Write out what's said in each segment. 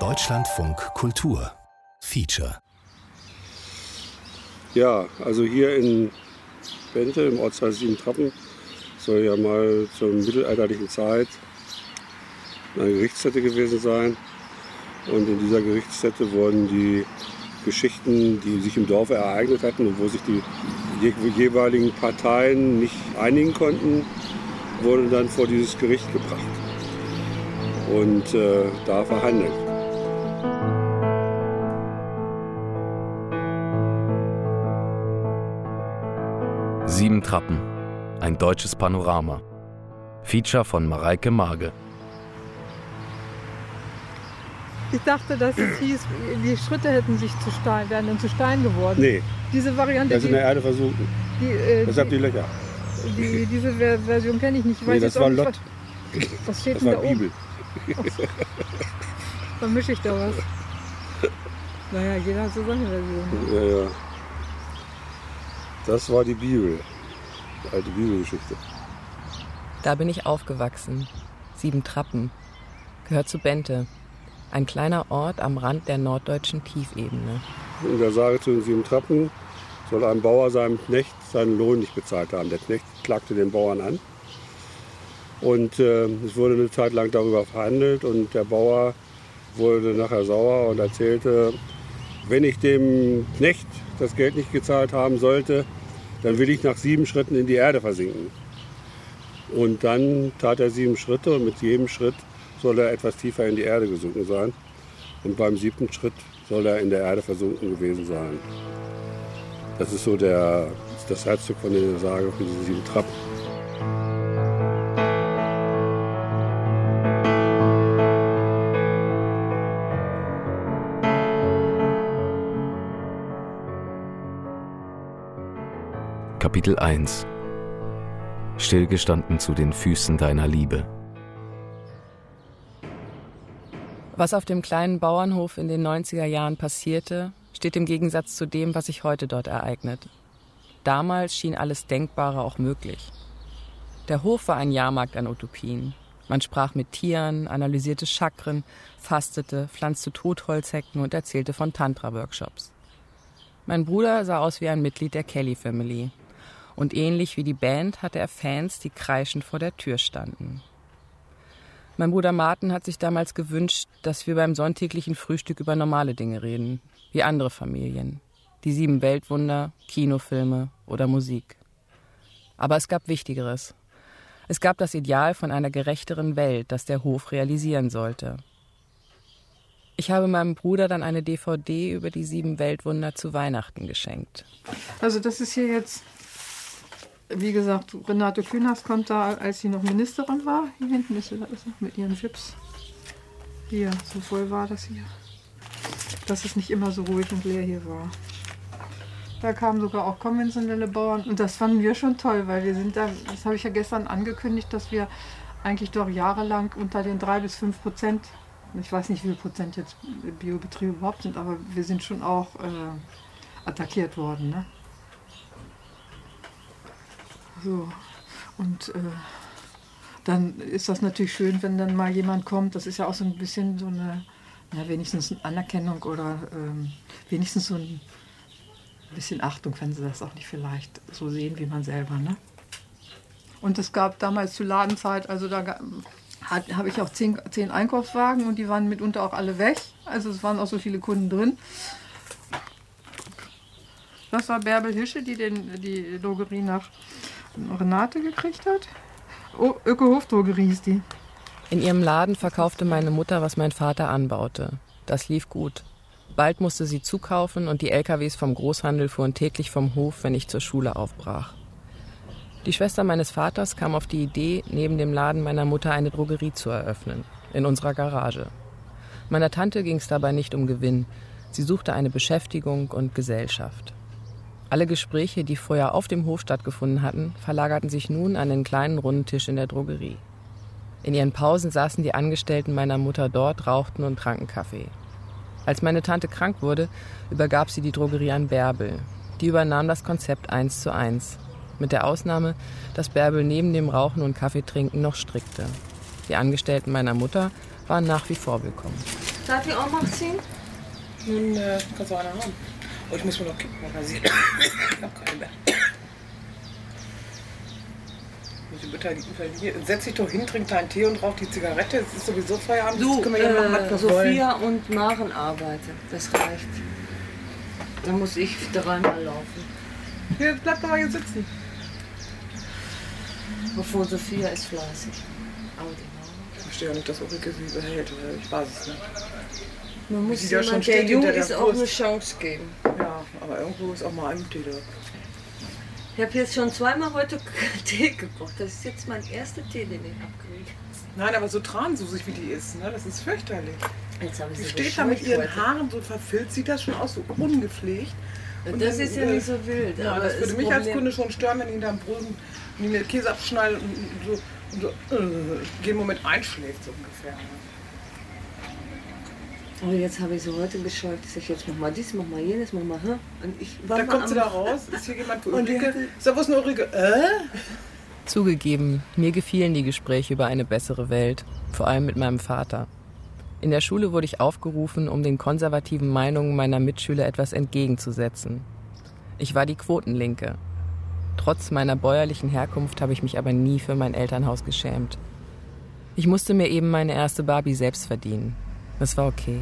Deutschlandfunk Kultur. Feature. Ja, also hier in Bente im Ortsteil Siebentrappen soll ja mal zur mittelalterlichen Zeit eine Gerichtsstätte gewesen sein. Und in dieser Gerichtsstätte wurden die Geschichten, die sich im Dorf ereignet hatten und wo sich die jeweiligen Parteien nicht einigen konnten, wurden dann vor dieses Gericht gebracht und äh, da verhandelt. Sieben Trappen, ein deutsches Panorama. Feature von Mareike Marge. Ich dachte, dass es hieß, die Schritte hätten sich zu Stein, wären dann zu Stein geworden. Nee, Diese Variante, das ist in die, der Erde die, äh, Deshalb die Löcher. die, die, diese Ver- Version kenne ich nicht. Ich Nee, das war nicht, Lott. Was, was steht Das denn war da oben? Vermische ich da was? Naja, jeder hat so seine Version. ne? Ja, ja. Das war die Bibel. Die alte Bibelgeschichte. Da bin ich aufgewachsen. Sieben Trappen. Gehört zu Bente. Ein kleiner Ort am Rand der norddeutschen Tiefebene. In der Sage zu den sieben Trappen soll ein Bauer seinem Knecht seinen Lohn nicht bezahlt haben. Der Knecht klagte den Bauern an. Und äh, es wurde eine Zeit lang darüber verhandelt und der Bauer wurde nachher sauer und erzählte, wenn ich dem Knecht das Geld nicht gezahlt haben sollte, dann will ich nach sieben Schritten in die Erde versinken. Und dann tat er sieben Schritte und mit jedem Schritt soll er etwas tiefer in die Erde gesunken sein. Und beim siebten Schritt soll er in der Erde versunken gewesen sein. Das ist so der, das Herzstück von der Sage von diesen sieben Trappen. Kapitel 1 Stillgestanden zu den Füßen deiner Liebe. Was auf dem kleinen Bauernhof in den 90er Jahren passierte, steht im Gegensatz zu dem, was sich heute dort ereignet. Damals schien alles Denkbare auch möglich. Der Hof war ein Jahrmarkt an Utopien. Man sprach mit Tieren, analysierte Chakren, fastete, pflanzte Totholzhecken und erzählte von Tantra-Workshops. Mein Bruder sah aus wie ein Mitglied der Kelly Family. Und ähnlich wie die Band hatte er Fans, die kreischend vor der Tür standen. Mein Bruder Martin hat sich damals gewünscht, dass wir beim sonntäglichen Frühstück über normale Dinge reden, wie andere Familien. Die sieben Weltwunder, Kinofilme oder Musik. Aber es gab Wichtigeres. Es gab das Ideal von einer gerechteren Welt, das der Hof realisieren sollte. Ich habe meinem Bruder dann eine DVD über die sieben Weltwunder zu Weihnachten geschenkt. Also das ist hier jetzt, wie gesagt, Renate Künast kommt da, als sie noch Ministerin war. Hier hinten ist sie, da ist sie mit ihren Chips. Hier, so voll war das hier. Dass es nicht immer so ruhig und leer hier war. Da kamen sogar auch konventionelle Bauern und das fanden wir schon toll, weil wir sind da, das habe ich ja gestern angekündigt, dass wir eigentlich doch jahrelang unter den drei bis fünf Prozent, ich weiß nicht, wie viel Prozent jetzt Biobetriebe überhaupt sind, aber wir sind schon auch äh, attackiert worden. Ne? So, und äh, dann ist das natürlich schön, wenn dann mal jemand kommt. Das ist ja auch so ein bisschen so eine, ja, wenigstens eine Anerkennung oder ähm, wenigstens so ein bisschen Achtung, wenn sie das auch nicht vielleicht so sehen wie man selber. Ne? Und es gab damals zur Ladenzeit, also da habe ich auch zehn, zehn Einkaufswagen und die waren mitunter auch alle weg. Also es waren auch so viele Kunden drin. Das war Bärbel Hische, die den, die Drogerie nach Renate gekriegt hat. Oh, Öko-Hof-Drogerie ist die. In ihrem Laden verkaufte meine Mutter, was mein Vater anbaute. Das lief gut. Bald musste sie zukaufen und die LKWs vom Großhandel fuhren täglich vom Hof, wenn ich zur Schule aufbrach. Die Schwester meines Vaters kam auf die Idee, neben dem Laden meiner Mutter eine Drogerie zu eröffnen, in unserer Garage. Meiner Tante ging es dabei nicht um Gewinn. Sie suchte eine Beschäftigung und Gesellschaft. Alle Gespräche, die vorher auf dem Hof stattgefunden hatten, verlagerten sich nun an den kleinen runden Tisch in der Drogerie. In ihren Pausen saßen die Angestellten meiner Mutter dort, rauchten und tranken Kaffee. Als meine Tante krank wurde, übergab sie die Drogerie an Bärbel. Die übernahm das Konzept eins zu eins. Mit der Ausnahme, dass Bärbel neben dem Rauchen und Kaffeetrinken noch strickte. Die Angestellten meiner Mutter waren nach wie vor willkommen. Darf ich auch mal ziehen? Nun, äh, kannst du eine haben. Oh, ich muss mir noch kippen, mal sehen. ich hab keine mehr. Beteiligten verlieren. Setz dich doch hin, trink deinen Tee und rauch die Zigarette. Es ist sowieso Feierabend. Du, Jetzt können wir ja machen, äh, wollen. Sophia und Maren arbeiten. Das reicht. Dann muss ich dreimal laufen. Hier, bleib doch mal hier sitzen. Bevor Sophia ist fleißig. Ich verstehe ja nicht, dass Ulrike sie behält. Ich weiß es nicht. Man muss ja jemand, schon der jung der ist, auch eine. Chance geben. Aber irgendwo ist auch mal ein Tee da. Ich habe jetzt schon zweimal heute Tee gekocht. Das ist jetzt mein erster Tee, den ich abkriege. Nein, aber so transusig wie die ist, ne? das ist fürchterlich. Jetzt habe ich Sie sie steht da mit ihren heute. Haaren so verfilzt, sieht das schon aus, so ungepflegt. Und Das dann, ist ja äh, nicht so wild. Ja, das würde mich als Problem- Kunde schon stören, wenn ich hinterm Brosen mir den Käse abschneide und so, und so äh, jeden Moment einschläft, so ungefähr. ne? Und Oh, jetzt habe ich sie heute bescheucht. Ich sage, jetzt mach mal dies, mach mal jenes, mach mal. Hm? Und ich war Da kommt sie da raus, ist hier jemand für Und die Ulrike? hatte- Ist da wo ist eine Ulrike? Äh? Zugegeben, mir gefielen die Gespräche über eine bessere Welt, vor allem mit meinem Vater. In der Schule wurde ich aufgerufen, um den konservativen Meinungen meiner Mitschüler etwas entgegenzusetzen. Ich war die Quotenlinke. Trotz meiner bäuerlichen Herkunft habe ich mich aber nie für mein Elternhaus geschämt. Ich musste mir eben meine erste Barbie selbst verdienen. Das war okay.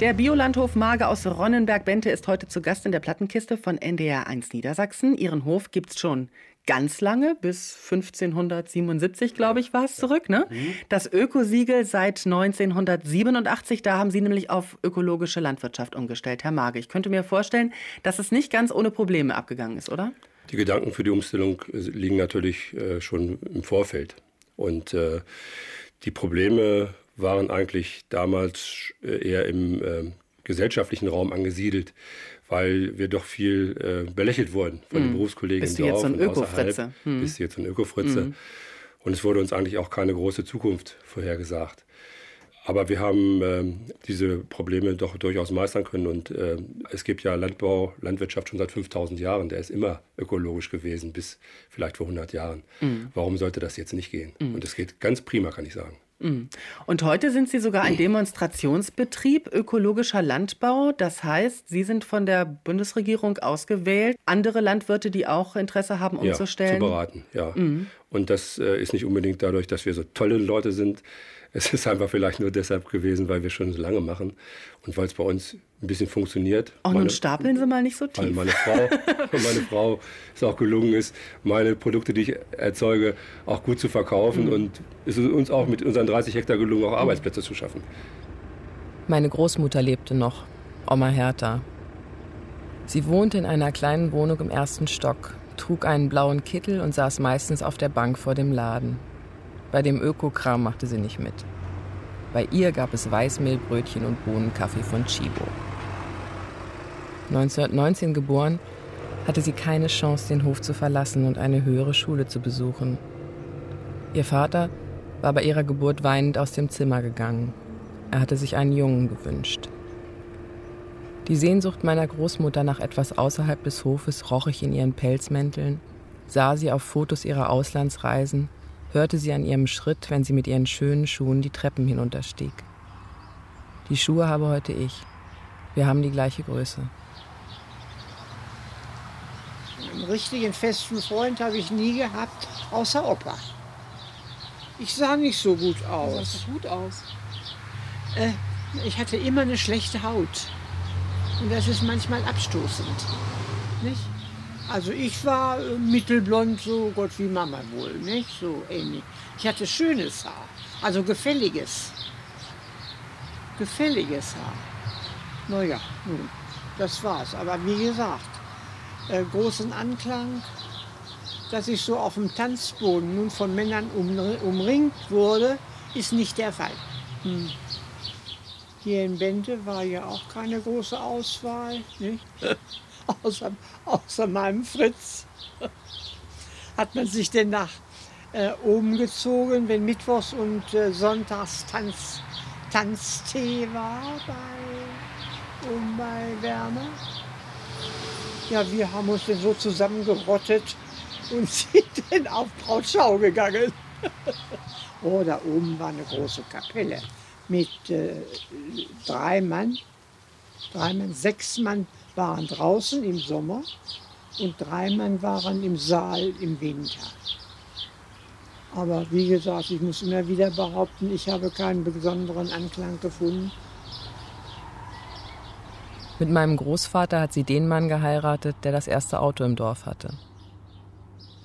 Der Biolandhof Mage aus Ronnenberg-Bente ist heute zu Gast in der Plattenkiste von NDR 1 Niedersachsen. Ihren Hof gibt's schon ganz lange, bis 1577, glaube ich, war es zurück. Ne? Das Ökosiegel seit 1987, da haben Sie nämlich auf ökologische Landwirtschaft umgestellt, Herr Mage. Ich könnte mir vorstellen, dass es nicht ganz ohne Probleme abgegangen ist, oder? Die Gedanken für die Umstellung äh, liegen natürlich äh, schon im Vorfeld. Und äh, die Probleme waren eigentlich damals äh, eher im äh, gesellschaftlichen Raum angesiedelt, weil wir doch viel äh, belächelt wurden von den Berufskollegen Bist im du jetzt Dorf so ein. Öko-Fritze? Hm. Bist du jetzt so ein Öko-Fritze. Und es wurde uns eigentlich auch keine große Zukunft vorhergesagt. Aber wir haben ähm, diese Probleme doch durchaus meistern können. Und äh, es gibt ja Landbau, Landwirtschaft schon seit 5000 Jahren. Der ist immer ökologisch gewesen, bis vielleicht vor 100 Jahren. Warum sollte das jetzt nicht gehen? Und es geht ganz prima, kann ich sagen. Und heute sind Sie sogar ein Demonstrationsbetrieb ökologischer Landbau. Das heißt, Sie sind von der Bundesregierung ausgewählt, andere Landwirte, die auch Interesse haben, umzustellen. Ja, zu beraten, ja. Und das äh, ist nicht unbedingt dadurch, dass wir so tolle Leute sind. Es ist einfach vielleicht nur deshalb gewesen, weil wir schon so lange machen und weil es bei uns ein bisschen funktioniert. Auch nun Meine- stapeln Sie mal nicht so Weil tief. meine Frau, meine Frau es auch gelungen ist, meine Produkte, die ich erzeuge, auch gut zu verkaufen. Und es ist uns auch mit unseren 30 Hektar gelungen, auch Arbeitsplätze zu schaffen. Meine Großmutter lebte noch, Oma Hertha. Sie wohnte in einer kleinen Wohnung im ersten Stock, trug einen blauen Kittel und saß meistens auf der Bank vor dem Laden. Bei dem Ökokram machte sie nicht mit. Bei ihr gab es Weißmehlbrötchen und Bohnenkaffee von Chibo. 1919 geboren, hatte sie keine Chance, den Hof zu verlassen und eine höhere Schule zu besuchen. Ihr Vater war bei ihrer Geburt weinend aus dem Zimmer gegangen. Er hatte sich einen Jungen gewünscht. Die Sehnsucht meiner Großmutter nach etwas außerhalb des Hofes roch ich in ihren Pelzmänteln, sah sie auf Fotos ihrer Auslandsreisen, hörte sie an ihrem Schritt, wenn sie mit ihren schönen Schuhen die Treppen hinunterstieg. Die Schuhe habe heute ich. Wir haben die gleiche Größe. Einen richtigen festen Freund habe ich nie gehabt, außer Opa. Ich sah nicht so gut aus. gut aus. Äh, ich hatte immer eine schlechte Haut. Und das ist manchmal abstoßend. Nicht? Also ich war äh, mittelblond, so Gott wie Mama wohl, nicht? So ähnlich. Ich hatte schönes Haar, also gefälliges. Gefälliges Haar. Naja, nun, das war's. Aber wie gesagt, äh, großen Anklang, dass ich so auf dem Tanzboden nun von Männern um, umringt wurde, ist nicht der Fall. Hm. Hier in Bente war ja auch keine große Auswahl, nicht? außer, außer meinem Fritz. Hat man sich denn nach äh, oben gezogen, wenn Mittwochs und äh, Sonntags Tanz, Tanztee war bei, um bei Werner? Ja, wir haben uns dann so zusammengerottet und sind dann auf Brautschau gegangen. oh, da oben war eine große Kapelle mit äh, drei Mann, drei Mann, sechs Mann waren draußen im Sommer und drei Mann waren im Saal im Winter. Aber wie gesagt, ich muss immer wieder behaupten, ich habe keinen besonderen Anklang gefunden. Mit meinem Großvater hat sie den Mann geheiratet, der das erste Auto im Dorf hatte.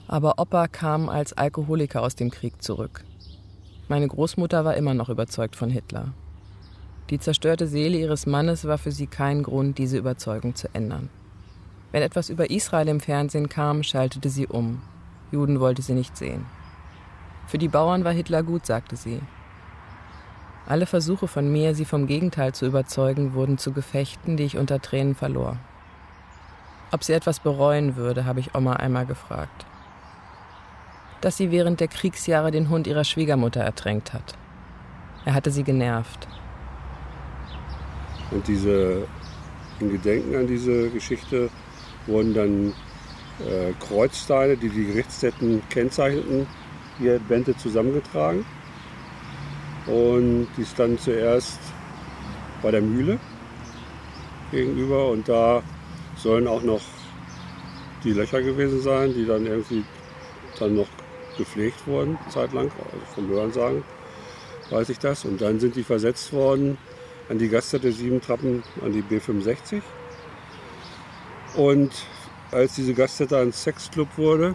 Aber Opa kam als Alkoholiker aus dem Krieg zurück. Meine Großmutter war immer noch überzeugt von Hitler. Die zerstörte Seele ihres Mannes war für sie kein Grund, diese Überzeugung zu ändern. Wenn etwas über Israel im Fernsehen kam, schaltete sie um. Juden wollte sie nicht sehen. Für die Bauern war Hitler gut, sagte sie. Alle Versuche von mir, sie vom Gegenteil zu überzeugen, wurden zu Gefechten, die ich unter Tränen verlor. Ob sie etwas bereuen würde, habe ich Oma einmal gefragt. Dass sie während der Kriegsjahre den Hund ihrer Schwiegermutter ertränkt hat. Er hatte sie genervt. Und diese, in Gedenken an diese Geschichte wurden dann äh, Kreuzsteine, die die Gerichtsstätten kennzeichneten, hier Bände zusammengetragen. Und die stand zuerst bei der Mühle gegenüber und da sollen auch noch die Löcher gewesen sein, die dann irgendwie dann noch gepflegt wurden, zeitlang, also vom Hörensagen weiß ich das. Und dann sind die versetzt worden an die Gaststätte Sieben Trappen, an die B65. Und als diese Gaststätte ein Sexclub wurde,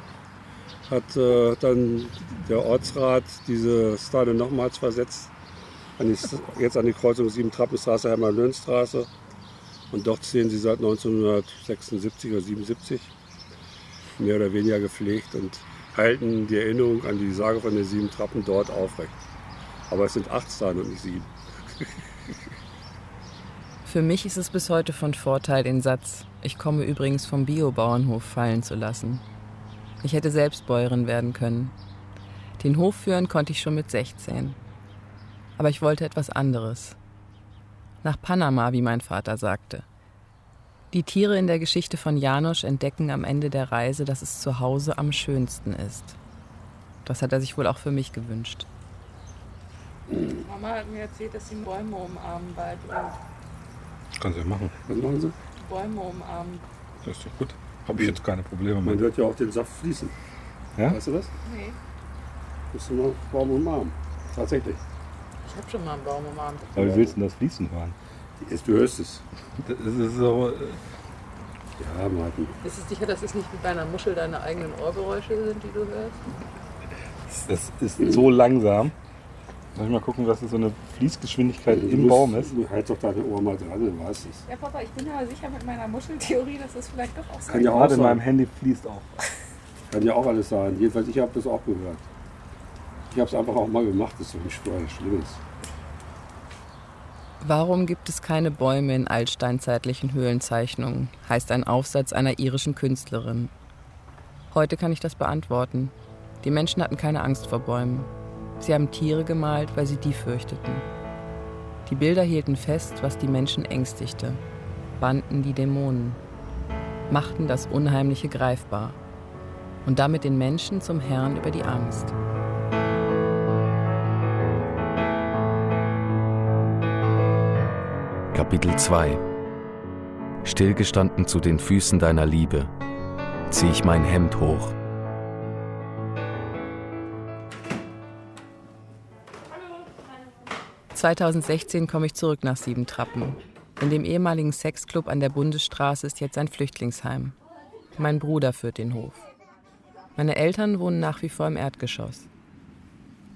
hat äh, dann der Ortsrat diese Steine nochmals versetzt, an die, jetzt an die Kreuzung Sieben-Trappenstraße, Hermann-Löhn-Straße. Und dort stehen sie seit 1976 oder 77 mehr oder weniger gepflegt und halten die Erinnerung an die Sage von den sieben Trappen dort aufrecht. Aber es sind acht Steine und nicht sieben. Für mich ist es bis heute von Vorteil, den Satz, ich komme übrigens vom Biobauernhof fallen zu lassen. Ich hätte selbst Bäuerin werden können. Den Hof führen konnte ich schon mit 16. Aber ich wollte etwas anderes. Nach Panama, wie mein Vater sagte. Die Tiere in der Geschichte von Janosch entdecken am Ende der Reise, dass es zu Hause am schönsten ist. Das hat er sich wohl auch für mich gewünscht. Mama hat mir erzählt, dass sie Bäume umarmen bald. Kannst du ja machen. Was machen sie? Bäume umarmen. Das ist doch gut. Habe ich jetzt keine Probleme Man mit. hört ja auch den Saft fließen. Ja? Weißt du das? Nee, Musst du mal Baum umarmen. Tatsächlich. ich habe schon mal einen Baum umarmt. Aber wie willst du denn das fließen hören? Du hörst es. Das ist so. Ja, Martin. Ist es sicher, dass es nicht wie bei einer Muschel deine eigenen Ohrgeräusche sind, die du hörst? Das ist so langsam. Soll ich mal gucken, was das so eine Fließgeschwindigkeit Du im musst- Baum ist? Du halt doch deine Ohr mal dran, du weißt es. Ja, Papa, ich bin aber sicher mit meiner Muscheltheorie, dass das vielleicht doch auch so Kann ja auch Gerade in sein. meinem Handy fließt auch. Kann ja auch alles sein. Jedenfalls, ich habe das auch gehört. Ich habe es einfach auch mal gemacht, das ist doch nicht Schlimmes. Warum gibt es keine Bäume in altsteinzeitlichen Höhlenzeichnungen? heißt ein Aufsatz einer irischen Künstlerin. Heute kann ich das beantworten. Die Menschen hatten keine Angst vor Bäumen. Sie haben Tiere gemalt, weil sie die fürchteten. Die Bilder hielten fest, was die Menschen ängstigte, banden die Dämonen, machten das Unheimliche greifbar und damit den Menschen zum Herrn über die Angst. Kapitel 2 Stillgestanden zu den Füßen deiner Liebe, zieh ich mein Hemd hoch. ...2016 komme ich zurück nach Siebentrappen. In dem ehemaligen Sexclub an der Bundesstraße ist jetzt ein Flüchtlingsheim. Mein Bruder führt den Hof. Meine Eltern wohnen nach wie vor im Erdgeschoss.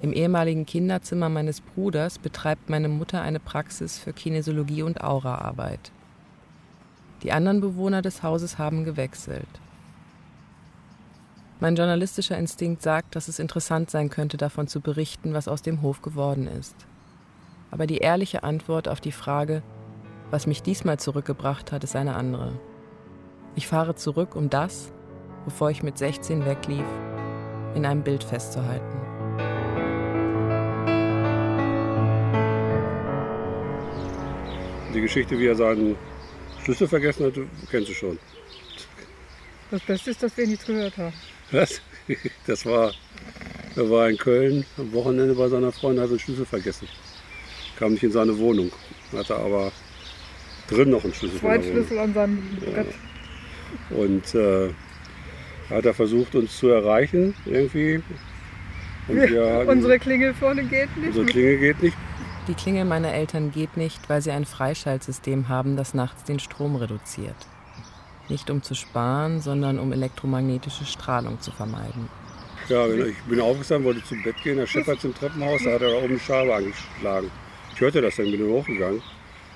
Im ehemaligen Kinderzimmer meines Bruders betreibt meine Mutter eine Praxis für Kinesiologie und Auraarbeit. Die anderen Bewohner des Hauses haben gewechselt. Mein journalistischer Instinkt sagt, dass es interessant sein könnte, davon zu berichten, was aus dem Hof geworden ist. Aber die ehrliche Antwort auf die Frage, was mich diesmal zurückgebracht hat, ist eine andere. Ich fahre zurück, um das, bevor ich mit 16 weglief, in einem Bild festzuhalten. Die Geschichte, wie er seinen Schlüssel vergessen hat, kennst du schon. Das Beste ist, dass wir nichts gehört haben. Was? Das war Er war in Köln am Wochenende bei seiner Freundin, hat den Schlüssel vergessen. Kam nicht in seine Wohnung, hatte aber drin noch einen Schlüssel. Wohnung. Zweitschlüssel an seinem Brett. Und äh, hat er versucht, uns zu erreichen irgendwie. Und wir hatten- Unsere Klingel vorne geht nicht. unsere Klingel geht nicht. Die Klingel meiner Eltern geht nicht, weil sie ein Freischaltsystem haben, das nachts den Strom reduziert. Nicht um zu sparen, sondern um elektromagnetische Strahlung zu vermeiden. Ja, genau. ich bin aufgestanden, wollte zum Bett gehen. Der Chef hat zum Treppenhaus, da hat er da oben die Scheibe angeschlagen. Ich hörte das dann, bin dann hochgegangen.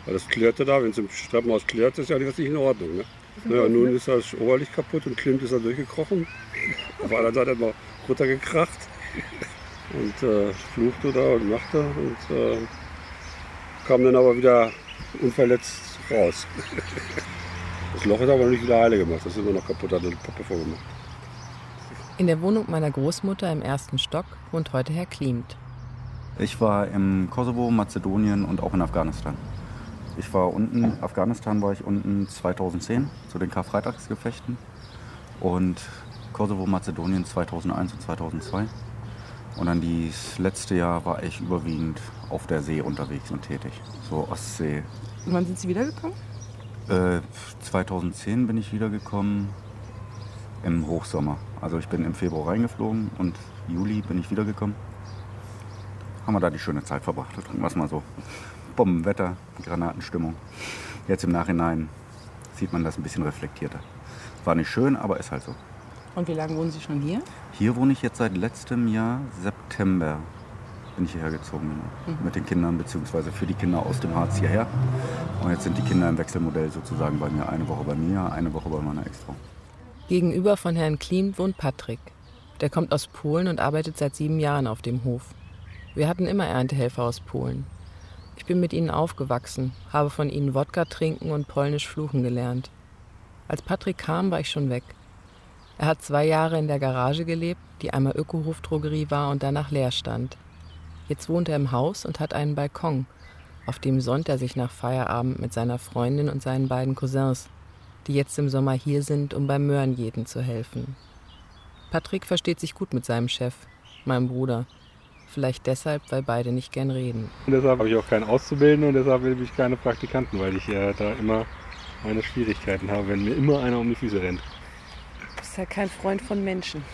Weil das klirrte da, wenn es im Treppenhaus klirrt, ist ja was nicht in Ordnung. Ne? Naja, nun ist das Oberlicht kaputt und Klimt ist da durchgekrochen. Auf der anderen Seite hat er mal runtergekracht und äh, fluchte da und machte und äh, kam dann aber wieder unverletzt raus. Das Loch ist aber noch nicht wieder heile gemacht, das ist immer noch kaputt, hat eine Pappe vorgemacht. In der Wohnung meiner Großmutter im ersten Stock wohnt heute Herr Klimt. Ich war im Kosovo, Mazedonien und auch in Afghanistan. Ich war unten, Afghanistan war ich unten 2010 zu den Karfreitagsgefechten und Kosovo, Mazedonien 2001 und 2002. Und dann das letzte Jahr war ich überwiegend auf der See unterwegs und tätig, so Ostsee. Und wann sind Sie wiedergekommen? Äh, 2010 bin ich wiedergekommen im Hochsommer. Also ich bin im Februar reingeflogen und Juli bin ich wiedergekommen. Haben wir da die schöne Zeit verbracht, drücken wir es mal so. Bombenwetter, Granatenstimmung. Jetzt im Nachhinein sieht man das ein bisschen reflektierter. War nicht schön, aber ist halt so. Und wie lange wohnen Sie schon hier? Hier wohne ich jetzt seit letztem Jahr, September, bin ich hierher gezogen. Genau. Mit den Kindern, beziehungsweise für die Kinder aus dem Harz hierher. Und jetzt sind die Kinder im Wechselmodell sozusagen bei mir. Eine Woche bei mir, eine Woche bei meiner Ex-Frau. Gegenüber von Herrn Klimt wohnt Patrick. Der kommt aus Polen und arbeitet seit sieben Jahren auf dem Hof. Wir hatten immer Erntehelfer aus Polen. Ich bin mit ihnen aufgewachsen, habe von ihnen Wodka trinken und polnisch fluchen gelernt. Als Patrick kam, war ich schon weg. Er hat zwei Jahre in der Garage gelebt, die einmal Ökohof-Drogerie war und danach leer stand. Jetzt wohnt er im Haus und hat einen Balkon, auf dem sonnt er sich nach Feierabend mit seiner Freundin und seinen beiden Cousins, die jetzt im Sommer hier sind, um beim Möhrenjäten zu helfen. Patrick versteht sich gut mit seinem Chef, meinem Bruder. Vielleicht deshalb, weil beide nicht gern reden. Und deshalb habe ich auch keinen Auszubildenden und deshalb will ich keine Praktikanten, weil ich äh, da immer meine Schwierigkeiten habe, wenn mir immer einer um die Füße rennt. Du bist ja kein Freund von Menschen.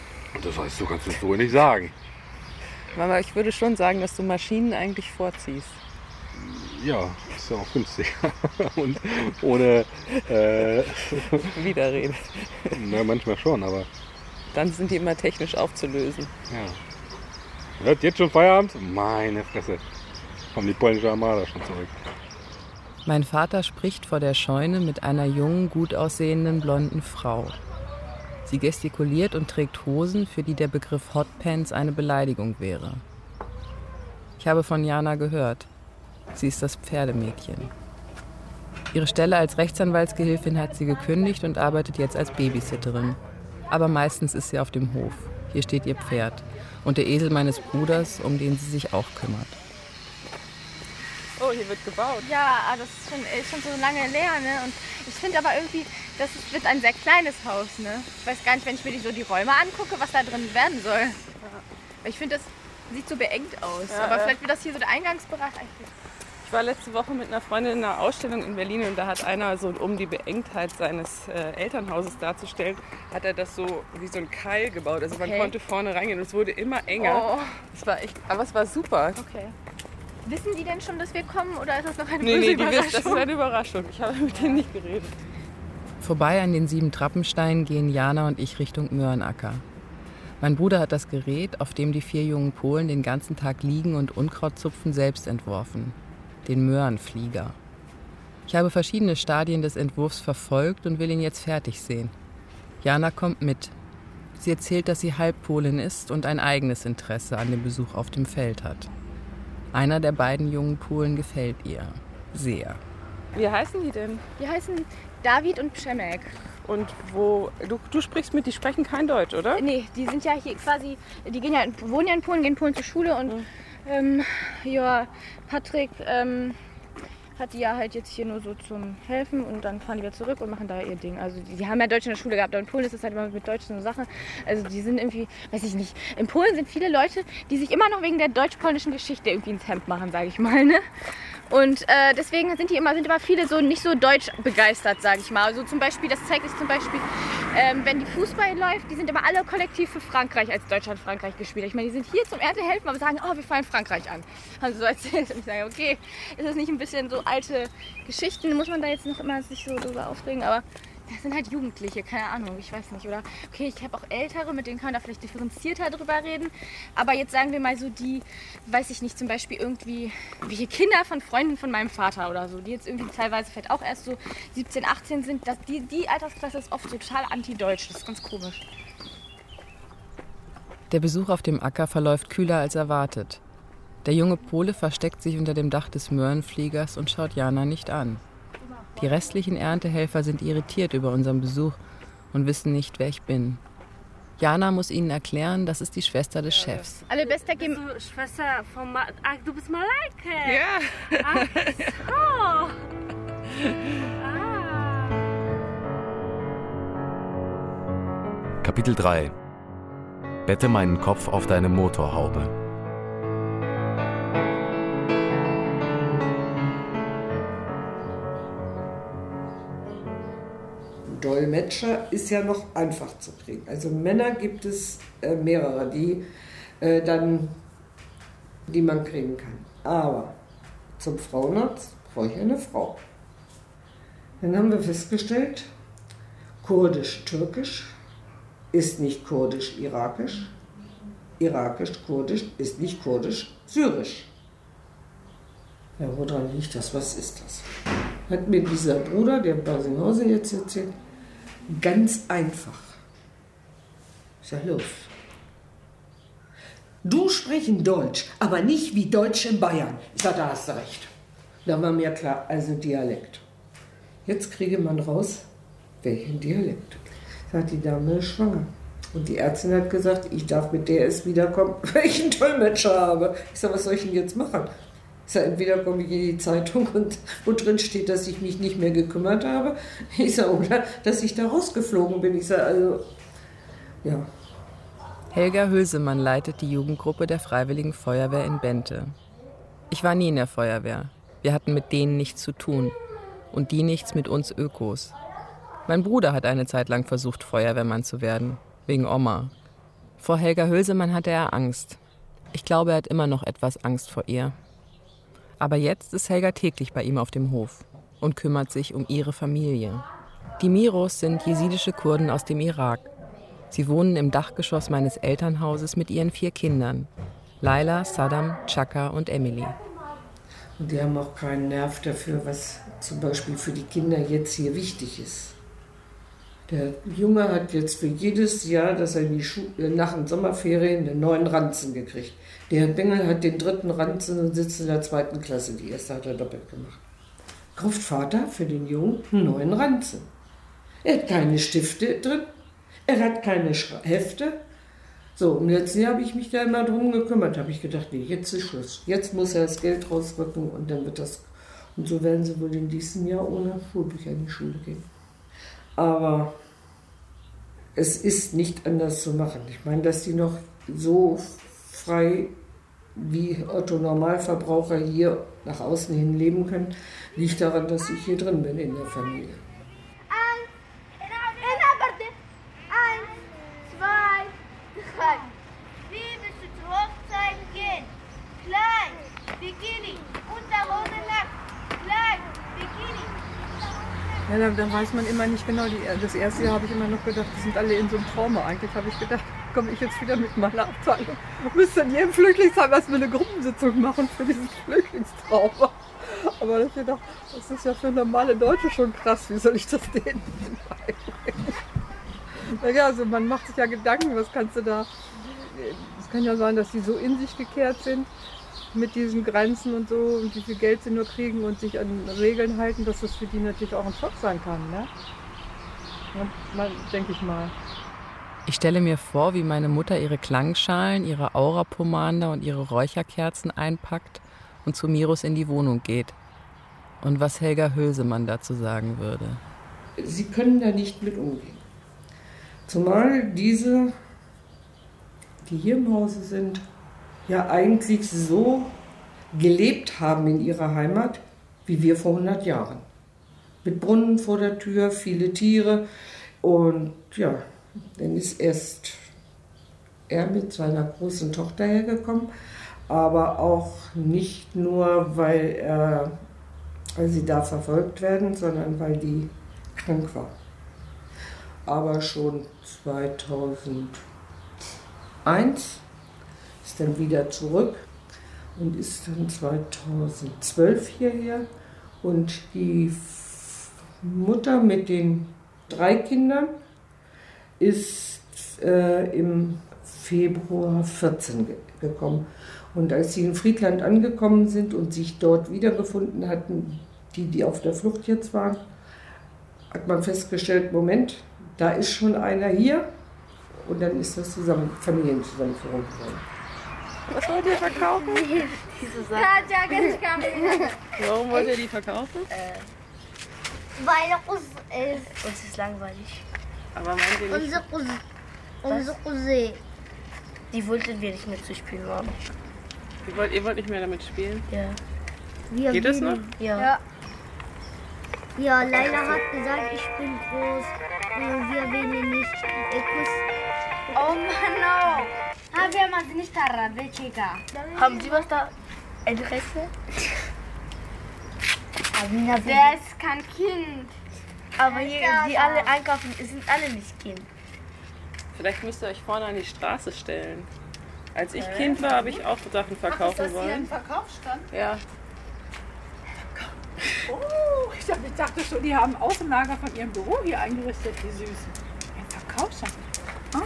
Das heißt, du kannst es so nicht sagen. Aber ich würde schon sagen, dass du Maschinen eigentlich vorziehst. Ja, ist ja auch günstig. und ohne. Äh, Widerrede. na, manchmal schon, aber Dann sind die immer technisch aufzulösen. ja. Hört jetzt schon Feierabend? Meine Fresse. Kommt die polnische Armada schon zurück. Mein Vater spricht vor der Scheune mit einer jungen, gut aussehenden blonden Frau. Sie gestikuliert und trägt Hosen, für die der Begriff Hotpants eine Beleidigung wäre. Ich habe von Jana gehört. Sie ist das Pferdemädchen. Ihre Stelle als Rechtsanwaltsgehilfin hat sie gekündigt und arbeitet jetzt als Babysitterin. Aber meistens ist sie auf dem Hof. Hier steht ihr Pferd und der Esel meines Bruders, um den sie sich auch kümmert. Oh, hier wird gebaut. Ja, aber das ist schon, ist schon so lange leer, ne? Und ich finde aber irgendwie, das ist, wird ein sehr kleines Haus, ne? Ich weiß gar nicht, wenn ich mir die, so die Räume angucke, was da drin werden soll. Weil Ich finde, das sieht so beengt aus. Ja, aber ja. vielleicht wird das hier so der Eingangsbereich. eigentlich. Ich war letzte Woche mit einer Freundin in einer Ausstellung in Berlin und da hat einer so, um die Beengtheit seines äh, Elternhauses darzustellen, hat er das so wie so ein Keil gebaut. Also man Okay. konnte vorne reingehen und es wurde immer enger. Oh. Es war echt, aber es war super. Okay. Wissen die denn schon, dass wir kommen oder ist das noch eine Nee, böse nee, die wissen, das ist Überraschung? eine Überraschung. Ich habe mit denen nicht geredet. Vorbei an den sieben Trappensteinen gehen Jana und ich Richtung Möhrenacker. Mein Bruder hat das Gerät, auf dem die vier jungen Polen den ganzen Tag liegen und Unkraut zupfen, selbst entworfen. Den Möhrenflieger. Ich habe verschiedene Stadien des Entwurfs verfolgt und will ihn jetzt fertig sehen. Jana kommt mit. Sie erzählt, dass sie Halbpolin ist und ein eigenes Interesse an dem Besuch auf dem Feld hat. Einer der beiden jungen Polen gefällt ihr. Sehr. Wie heißen die denn? Die heißen David und Przemek. Und wo, du, du sprichst mit, die sprechen kein Deutsch, oder? Nee, die sind ja hier quasi, die gehen ja, wohnen ja in Polen, gehen in Polen zur Schule und Mhm. Ähm, ja, Patrick ähm, hat die ja halt jetzt hier nur so zum Helfen und dann fahren die wieder zurück und machen da ihr Ding. Also die, haben ja Deutsch in der Schule gehabt, aber in Polen ist es halt immer mit Deutsch so eine Sache. Also die sind irgendwie, weiß ich nicht, in Polen sind viele Leute, die sich immer noch wegen der deutsch-polnischen Geschichte irgendwie ins Hemd machen, sage ich mal. Ne? Und äh, deswegen sind die immer, sind immer viele so nicht so deutsch begeistert, sage ich mal. Also zum Beispiel, das zeigt sich zum Beispiel, ähm, wenn die Fußball läuft, die sind immer alle kollektiv für Frankreich als Deutschland Frankreich gespielt. Ich meine, die sind hier zum Erntehelfen, aber sagen, oh, wir fallen Frankreich an. Haben sie so erzählt. Und ich sage, okay, ist das nicht ein bisschen so alte Geschichten? Muss man da jetzt noch immer sich so drüber aufregen? Aber das sind halt Jugendliche, keine Ahnung, ich weiß nicht. Oder okay, ich habe auch Ältere, mit denen kann man da vielleicht differenzierter drüber reden. Aber jetzt sagen wir mal so die, weiß ich nicht, zum Beispiel irgendwie welche Kinder von Freunden von meinem Vater oder so, die jetzt irgendwie teilweise vielleicht auch erst so 17, 18 sind. Das, die, die Altersklasse ist oft total anti-deutsch. Das ist ganz komisch. Der Besuch auf dem Acker verläuft kühler als erwartet. Der junge Pole versteckt sich unter dem Dach des Möhrenfliegers und schaut Jana nicht an. Die restlichen Erntehelfer sind irritiert über unseren Besuch und wissen nicht, wer ich bin. Jana muss ihnen erklären, das ist die Schwester des Chefs. Alle Beste geben. Du Schwester von Ma Ach, du bist Malaike. Ja. Ach so. Kapitel 3 Bette meinen Kopf auf deine Motorhaube. Dolmetscher ist ja noch einfach zu kriegen. Also Männer gibt es äh, mehrere, die äh, dann, die man kriegen kann. Aber zum Frauenarzt brauche ich eine Frau. Dann haben wir festgestellt, kurdisch-türkisch ist nicht kurdisch-irakisch, irakisch-kurdisch ist nicht kurdisch-syrisch. Ja, woran liegt das? Was ist das? Hat mir dieser Bruder, der Basinghausen jetzt erzählt, ganz einfach. Ich sag, los. Du sprechen Deutsch, aber nicht wie Deutsch in Bayern. Ich sag, da hast du recht. Da war mir klar, also Dialekt. Jetzt kriege man raus, welchen Dialekt. Sagt die Dame ist schwanger. Und die Ärztin hat gesagt, ich darf mit der erst wiederkommen, einen Dolmetscher habe. Ich sage, was soll ich denn jetzt machen? Entweder komme ich in die Zeitung und wo drin steht, dass ich mich nicht mehr gekümmert habe. Ich sage, oder dass ich da rausgeflogen bin. Ich sage, also, ja. Helga Hülsemann leitet die Jugendgruppe der Freiwilligen Feuerwehr in Bente. Ich war nie in der Feuerwehr. Wir hatten mit denen nichts zu tun. Und die nichts mit uns Ökos. Mein Bruder hat eine Zeit lang versucht, Feuerwehrmann zu werden. Wegen Oma. Vor Helga Hülsemann hatte er Angst. Ich glaube, er hat immer noch etwas Angst vor ihr. Aber jetzt ist Helga täglich bei ihm auf dem Hof und kümmert sich um ihre Familie. Die Miros sind jesidische Kurden aus dem Irak. Sie wohnen im Dachgeschoss meines Elternhauses mit ihren vier Kindern. Laila, Saddam, Chaka und Emily. Und die haben auch keinen Nerv dafür, was zum Beispiel für die Kinder jetzt hier wichtig ist. Der Junge hat jetzt für jedes Jahr, dass er Schule, nach den Sommerferien einen neuen Ranzen gekriegt. Der Bengel hat den dritten Ranzen und sitzt in der zweiten Klasse. Die erste hat er doppelt gemacht. Kauft Vater für den Jungen einen neuen Ranzen. Er hat keine Stifte drin, er hat keine Hefte. So, im letzten Jahr habe ich mich da immer drum gekümmert. Habe ich gedacht, nee, jetzt ist Schluss. Jetzt muss er das Geld rausrücken und dann wird das. Und so werden sie wohl in diesem Jahr ohne Schulbücher in die Schule gehen. Aber es ist nicht anders zu machen. Ich meine, dass die noch so frei wie Otto Normalverbraucher hier nach außen hin leben können, liegt daran, dass ich hier drin bin in der Familie. Eins, zwei, drei. Wie willst du zur Hochzeit gehen? Klein, Bikini, Unterhose nackt. Klein, Bikini. Ja, dann, dann weiß man immer nicht genau. Die, das erste Jahr habe ich immer noch gedacht, die sind alle in so einem Trauma. Eigentlich habe ich gedacht, komme ich jetzt wieder mit meiner Abteilung. Müsste in jedem Flüchtlingsheim erstmal eine Gruppensitzung machen für dieses Flüchtlingstrauma. Aber ich gedacht, das ist ja für normale Deutsche schon krass. Wie soll ich das denen beibringen? Naja, also man macht sich ja Gedanken, was kannst du da. Es kann ja sein, dass die so in sich gekehrt sind mit diesen Grenzen und so und wie viel Geld sie nur kriegen und sich an Regeln halten, dass das für die natürlich auch ein Schock sein kann. Ne? Denke ich mal. Ich stelle mir vor, wie meine Mutter ihre Klangschalen, ihre Aurapomander und ihre Räucherkerzen einpackt und zu Miros in die Wohnung geht. Und was Helga Hülsemann dazu sagen würde. Sie können da nicht mit umgehen. Zumal diese, die hier im Hause sind, ja eigentlich so gelebt haben in ihrer Heimat, wie wir vor 100 Jahren. Mit Brunnen vor der Tür, viele Tiere und ja, dann ist erst er mit seiner großen Tochter hergekommen, aber auch nicht nur, weil, er, weil sie da verfolgt werden, sondern weil die krank war. Aber schon 2001 ist dann wieder zurück und ist dann 2012 hierher. Und die Mutter mit den drei Kindern ist äh, im Februar 14 ge gekommen. Und als sie in Friedland angekommen sind und sich dort wiedergefunden hatten, die, die auf der Flucht jetzt waren, hat man festgestellt, Moment, da ist schon einer hier. Und dann ist das zusammen, Familienzusammenführung geworden. Was wollt ihr verkaufen? Diese Sache. Warum wollt ihr die verkaufen? Äh, weil uns ist. Uns ist langweilig. Aber meint ihr nicht? Unsere, unsere Rosé. Die wollten wir nicht mehr zu spielen haben. Ihr wollt, ihr wollt nicht mehr damit spielen? Ja. Wir Geht das noch? Ja. ja. Ja, Leila hat gesagt, ich bin groß. Und wir wählen nicht. Oh Mann, no. Haben wir mal nicht daran, chica. Haben Sie was da? Interesse? Der ist kein Kind. Aber hier, die alle einkaufen, sind alle nicht Kind. Vielleicht müsst ihr euch vorne an die Straße stellen. Als ich Kind war, habe ich auch Sachen verkaufen Ach, ist das hier wollen. ein Verkaufsstand? Ja. Oh, ich dachte, ich dachte schon, die haben Außenlager von ihrem Büro hier eingerichtet, die Süßen. Ein Verkaufsstand. Oh.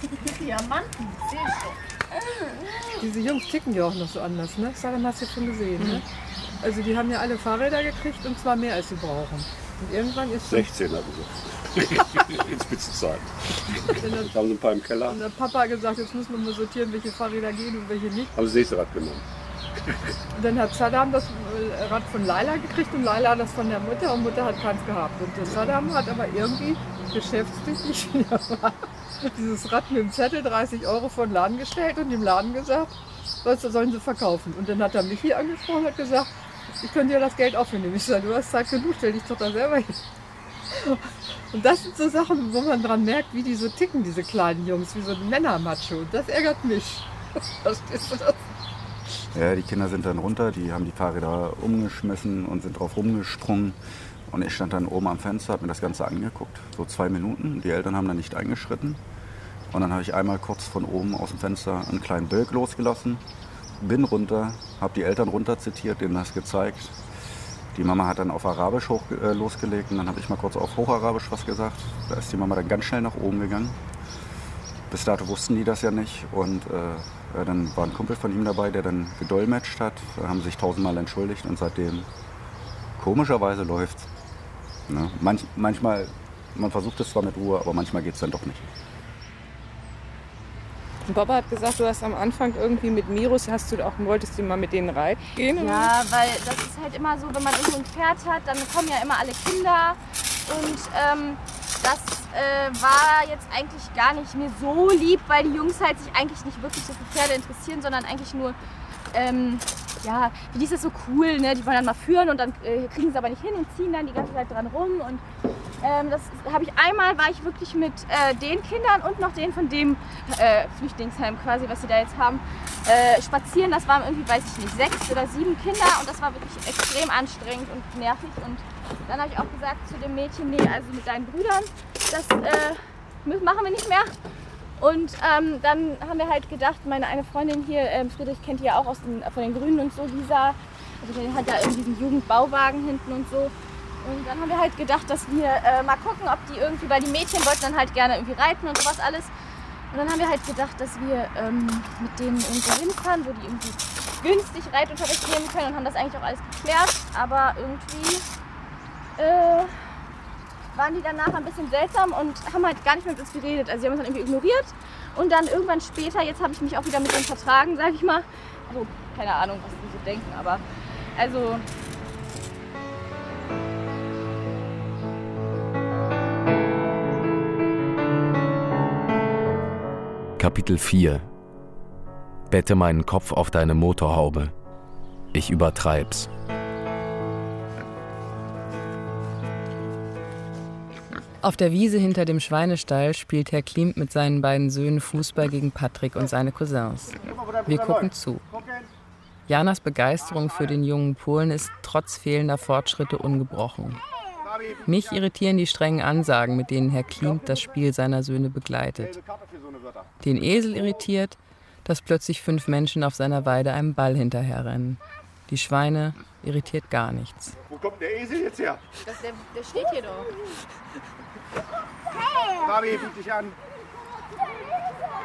Diamanten, sehr schön. Diese Jungs ticken ja auch noch so anders, ne? Saram hast du schon gesehen, ne? Also die haben ja alle Fahrräder gekriegt und zwar mehr als sie brauchen. Und irgendwann ist 16 hatten sie. In Spitzenzeit. Jetzt haben sie ein paar im Keller. Und der Papa hat gesagt, jetzt müssen wir mal sortieren, welche Fahrräder gehen und welche nicht. Haben sie das nächste Rad genommen. Und dann hat Saddam das äh, Rad von Laila gekriegt und Laila das von der Mutter und Mutter hat keins gehabt. Und der Saddam hat aber irgendwie geschäftstüchtig wie er war, dieses Rad mit dem Zettel 30 Euro vor den Laden gestellt und dem Laden gesagt, was sollen sie verkaufen. Und dann hat er mich hier angesprochen und hat gesagt, ich könnte dir das Geld aufnehmen. Ich sage, du hast Zeit genug, stell dich doch da selber hin. Und das sind so Sachen, wo man dran merkt, wie die so ticken, diese kleinen Jungs, wie so ein Männermacho. Und das ärgert mich. Verstehst du das? Ja, die Kinder sind dann runter, die haben die Fahrräder umgeschmissen und sind drauf rumgesprungen. Und ich stand dann oben am Fenster, habe mir das Ganze angeguckt, so zwei Minuten. Die Eltern haben dann nicht eingeschritten. Und dann habe ich einmal kurz von oben aus dem Fenster einen kleinen Bild losgelassen, bin runter, habe die Eltern runter zitiert, denen das gezeigt. Die Mama hat dann auf Arabisch hoch, äh, losgelegt und dann habe ich mal kurz auf Hocharabisch was gesagt. Da ist die Mama dann ganz schnell nach oben gegangen. Bis dato wussten die das ja nicht und äh, dann war ein Kumpel von ihm dabei, der dann gedolmetscht hat. Da haben sie sich tausendmal entschuldigt und seitdem komischerweise läuft's. Ne? Manch, manchmal, man versucht es zwar mit Ruhe, aber manchmal geht es dann doch nicht. Und Papa hat gesagt, du hast am Anfang irgendwie mit Mirus, hast du auch, wolltest du mal mit denen reiten gehen? oder? Ja, weil das ist halt immer so, wenn man irgendwo ein Pferd hat, dann kommen ja immer alle Kinder. Und ähm, das äh, war jetzt eigentlich gar nicht mir so lieb, weil die Jungs halt sich eigentlich nicht wirklich so für Pferde interessieren, sondern eigentlich nur, ähm, ja, die ist das so cool, ne? Die wollen dann mal führen und dann äh, kriegen sie aber nicht hin und ziehen dann die ganze Zeit dran rum. Und ähm, das habe ich einmal, war ich wirklich mit äh, den Kindern und noch den von dem äh, Flüchtlingsheim quasi, was sie da jetzt haben, äh, spazieren. Das waren irgendwie, weiß ich nicht, sechs oder sieben Kinder und das war wirklich extrem anstrengend und nervig. Und dann habe ich auch gesagt zu dem Mädchen, nee, also mit deinen Brüdern, das äh, machen wir nicht mehr. Und ähm, dann haben wir halt gedacht, meine eine Freundin hier, ähm, Friedrich kennt die ja auch aus den, von den Grünen und so, Lisa, also die hat da irgendwie diesen Jugendbauwagen hinten und so. Und dann haben wir halt gedacht, dass wir äh, mal gucken, ob die irgendwie, weil die Mädchen wollten dann halt gerne irgendwie reiten und sowas alles. Und dann haben wir halt gedacht, dass wir ähm, mit denen irgendwo hinfahren, wo die irgendwie günstig Reitunterricht nehmen können und haben das eigentlich auch alles geklärt. Aber irgendwie äh, waren die danach ein bisschen seltsam und haben halt gar nicht mehr mit uns geredet. Also sie haben uns dann irgendwie ignoriert. Und dann irgendwann später, jetzt habe ich mich auch wieder mit denen vertragen, sage ich mal. Also keine Ahnung, was die so denken, aber also Kapitel 4 Bette meinen Kopf auf deine Motorhaube. Ich übertreib's. Auf der Wiese hinter dem Schweinestall spielt Herr Klimt mit seinen beiden Söhnen Fußball gegen Patrick und seine Cousins. Wir gucken zu. Janas Begeisterung für den jungen Polen ist trotz fehlender Fortschritte ungebrochen. Mich irritieren die strengen Ansagen, mit denen Herr Klimt das Spiel seiner Söhne begleitet. Den Esel irritiert, dass plötzlich fünf Menschen auf seiner Weide einem Ball hinterherrennen. Die Schweine irritiert gar nichts. Wo kommt der Esel jetzt her? Das, der, der steht hier doch. Fabi, biet dich an.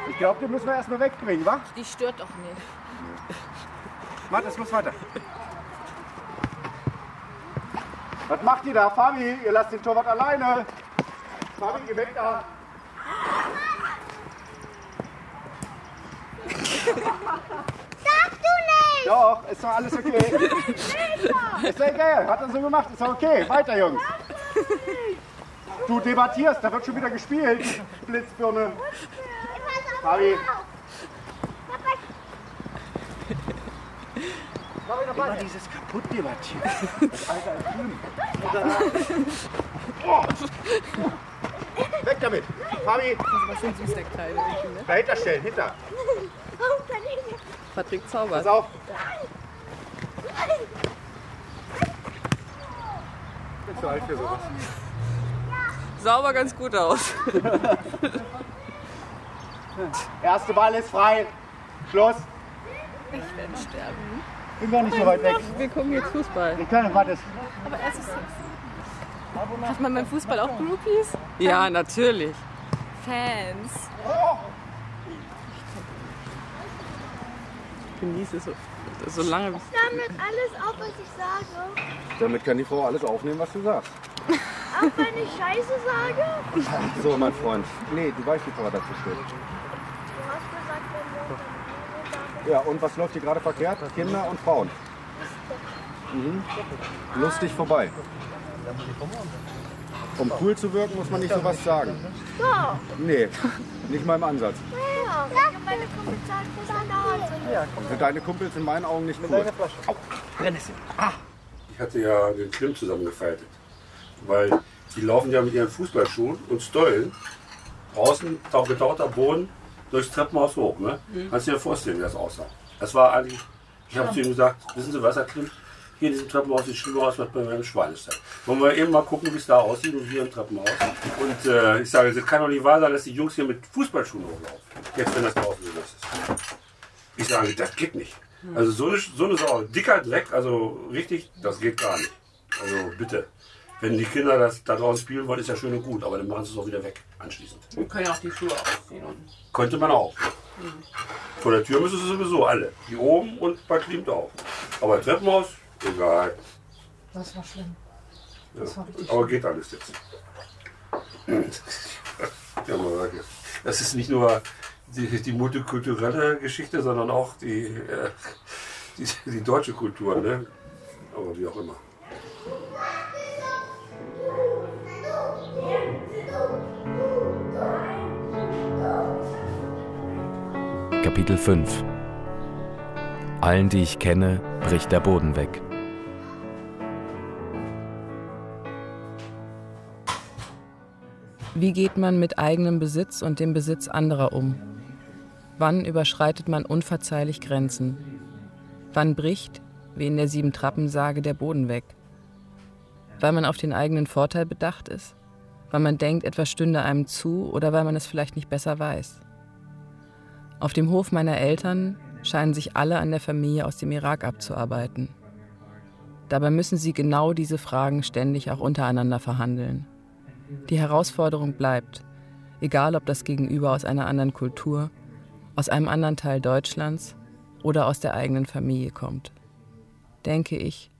Ich glaube, den müssen wir erstmal wegbringen, wa? Die stört doch nicht. Mathis, los weiter. Was macht ihr da, Fabi? Ihr lasst den Torwart alleine. Fabi, geh weg da. Darfst du nicht! Doch, ist doch alles okay. ist ja egal, hat er so gemacht, ist doch okay. Weiter, Jungs. Du debattierst, da wird schon wieder gespielt. Blitzbirne. Fabi. Immer dieses kaputt debattieren. Das Alter ist schlimm. Oh. Weg damit. Fabi. Was sind süß der Kleine? Dahinter stellen, hinter. Patrick zaubert. Pass auf. Bin zu alt für sowas. Sah aber ganz gut aus. Erste Ball ist frei. Schluss. Ich werde sterben. Bin gar nicht so weit weg. Wir gucken jetzt Fußball. Ich kann, warte. Aber erst ist Hat man beim Fußball auch Groupies? Ja, natürlich. Fans. Genieße es so, so lange. Damit alles auf, was ich sage. Damit kann die Frau alles aufnehmen, was du sagst. Auch wenn ich Scheiße sage. So, mein Freund. Nee, du weißt, wie Papa dazu steht. Du hast gesagt, wenn wir Ja, und was läuft hier gerade verkehrt? Kinder und Frauen. Mhm. Lustig vorbei. Um cool zu wirken, muss man nicht sowas sagen. Nee, nicht mal im Ansatz. Ja, meine Kumpels sagen, dass wir da sind. Also deine Kumpels in meinen Augen nicht cool. Au, Brennnessel. Ah. Ich hatte ja den Klimm zusammengefaltet. Weil die laufen ja mit ihren Fußballschuhen und Stollen draußen auf getauchter Boden durchs Treppenhaus hoch. Ne? Mhm. Kannst du dir vorstellen, wie das aussah. Das war eigentlich, ich habe zu ihm gesagt, wissen Sie was, Herr Klimm, hier in diesem Treppenhaus sieht schlimmer aus als bei meinem Schweinestall. Wollen wir eben mal gucken, wie es da aussieht und hier im Treppenhaus. Und äh, ich sage, es kann doch nicht wahr sein, dass die Jungs hier mit Fußballschuhen hochlaufen. Jetzt, wenn das draußen so ist. Ich sage, das geht nicht. Also so eine, so eine Sau, dicker Dreck, also richtig, das geht gar nicht. Also bitte. Wenn die Kinder das da draußen spielen wollen, ist ja schön und gut, aber dann machen sie es auch wieder weg anschließend. Wir können ja auch die Schuhe ausziehen. Und Könnte man auch. Vor der Tür müssen sie sowieso alle. Die oben und bei Klimt auch. Aber Treppenhaus, egal. das war schlimm. Ja. Das war richtig Aber schlimm. geht alles jetzt. ja, mal sagen. Das ist nicht nur die, die multikulturelle Geschichte, sondern auch die, äh, die, die deutsche Kultur. Ne? Aber wie auch immer. Kapitel 5 Allen, die ich kenne, bricht der Boden weg. Wie geht man mit eigenem Besitz und dem Besitz anderer um? Wann überschreitet man unverzeihlich Grenzen? Wann bricht, wie in der Sieben-Trappen-Sage, der Boden weg? Weil man auf den eigenen Vorteil bedacht ist? Weil man denkt, etwas stünde einem zu oder weil man es vielleicht nicht besser weiß? Auf dem Hof meiner Eltern scheinen sich alle an der Familie aus dem Irak abzuarbeiten. Dabei müssen sie genau diese Fragen ständig auch untereinander verhandeln. Die Herausforderung bleibt, egal ob das Gegenüber aus einer anderen Kultur, aus einem anderen Teil Deutschlands oder aus der eigenen Familie kommt. Denke ich,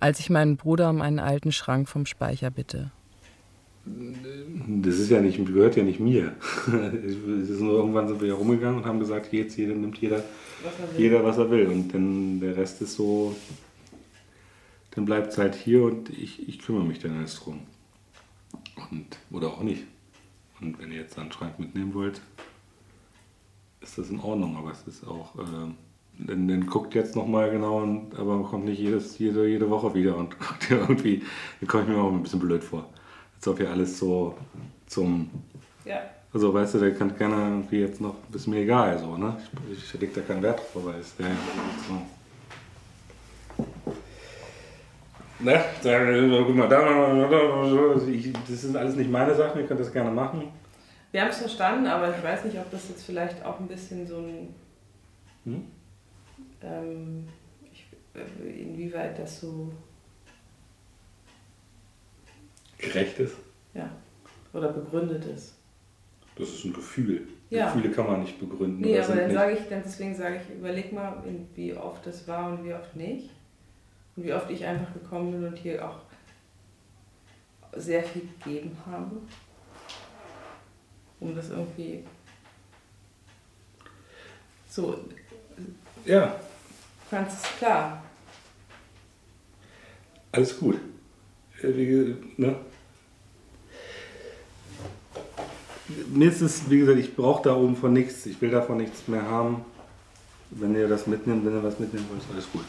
als ich meinen Bruder um einen alten Schrank vom Speicher bitte. Das ist ja nicht, gehört ja nicht mir. Es ist nur irgendwann sind wir ja rumgegangen und haben gesagt, jetzt jeder nimmt jeder, Was er will. jeder was er will. Und dann der Rest ist so, dann bleibt es halt hier und ich, ich kümmere mich dann alles drum. Und, oder auch nicht. Und wenn ihr jetzt einen Schrank mitnehmen wollt, ist das in Ordnung, aber es ist auch, äh, dann, dann guckt jetzt nochmal genau, und, aber kommt nicht jedes, jede, jede Woche wieder und guckt ja irgendwie, dann komme ich mir auch ein bisschen blöd vor. Als ob hier alles so zum, Ja. also weißt du, der kann gerne irgendwie jetzt noch, ist mir egal, so, ne? Ich, ich leg da keinen Wert drauf, aber ist der so. Ne? Guck mal, da, ich, das sind alles nicht meine Sachen, ihr könnt das gerne machen. Wir haben es verstanden, aber ich weiß nicht, ob das jetzt vielleicht auch ein bisschen so ein. Hm? Ähm, ich, äh, inwieweit das so. Gerecht ist. Ja. Oder begründet ist. Das ist ein Gefühl. Ja. Gefühle kann man nicht begründen. Nee, aber dann sage ich, dann deswegen sage ich, überleg mal, wie oft das war und wie oft nicht. Und wie oft ich einfach gekommen bin und hier auch sehr viel gegeben habe. Um das irgendwie so. Ja. Ganz klar. Alles gut. Äh, wie, ne? Mir ist es, wie gesagt, ich brauche da oben von nichts. Ich will davon nichts mehr haben. Wenn ihr das mitnimmt, wenn ihr was mitnehmen wollt, ist alles gut.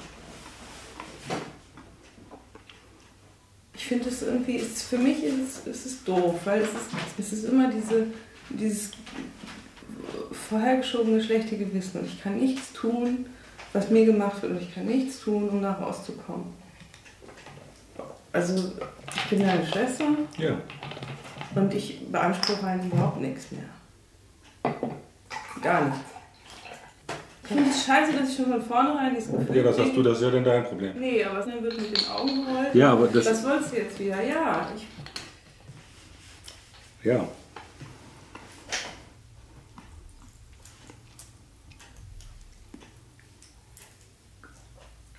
Ich finde es irgendwie, ist, für mich ist es, ist es doof, weil es ist, es ist immer diese, dieses vorhergeschobene schlechte Gewissen. Und ich kann nichts tun, was mir gemacht wird, und ich kann nichts tun, um da rauszukommen. Also, ich bin deine Schwester Ja. Und ich beanspruche eigentlich überhaupt nichts mehr. Gar nichts. Ich finde es scheiße, dass ich schon von vornherein dieses Gefühl Ja, das hast du, das ist ja dann dein Problem. Nee, aber es wird mit den Augen gerollt. Ja, aber das- Was wolltest du jetzt wieder? Ja, ich Ja.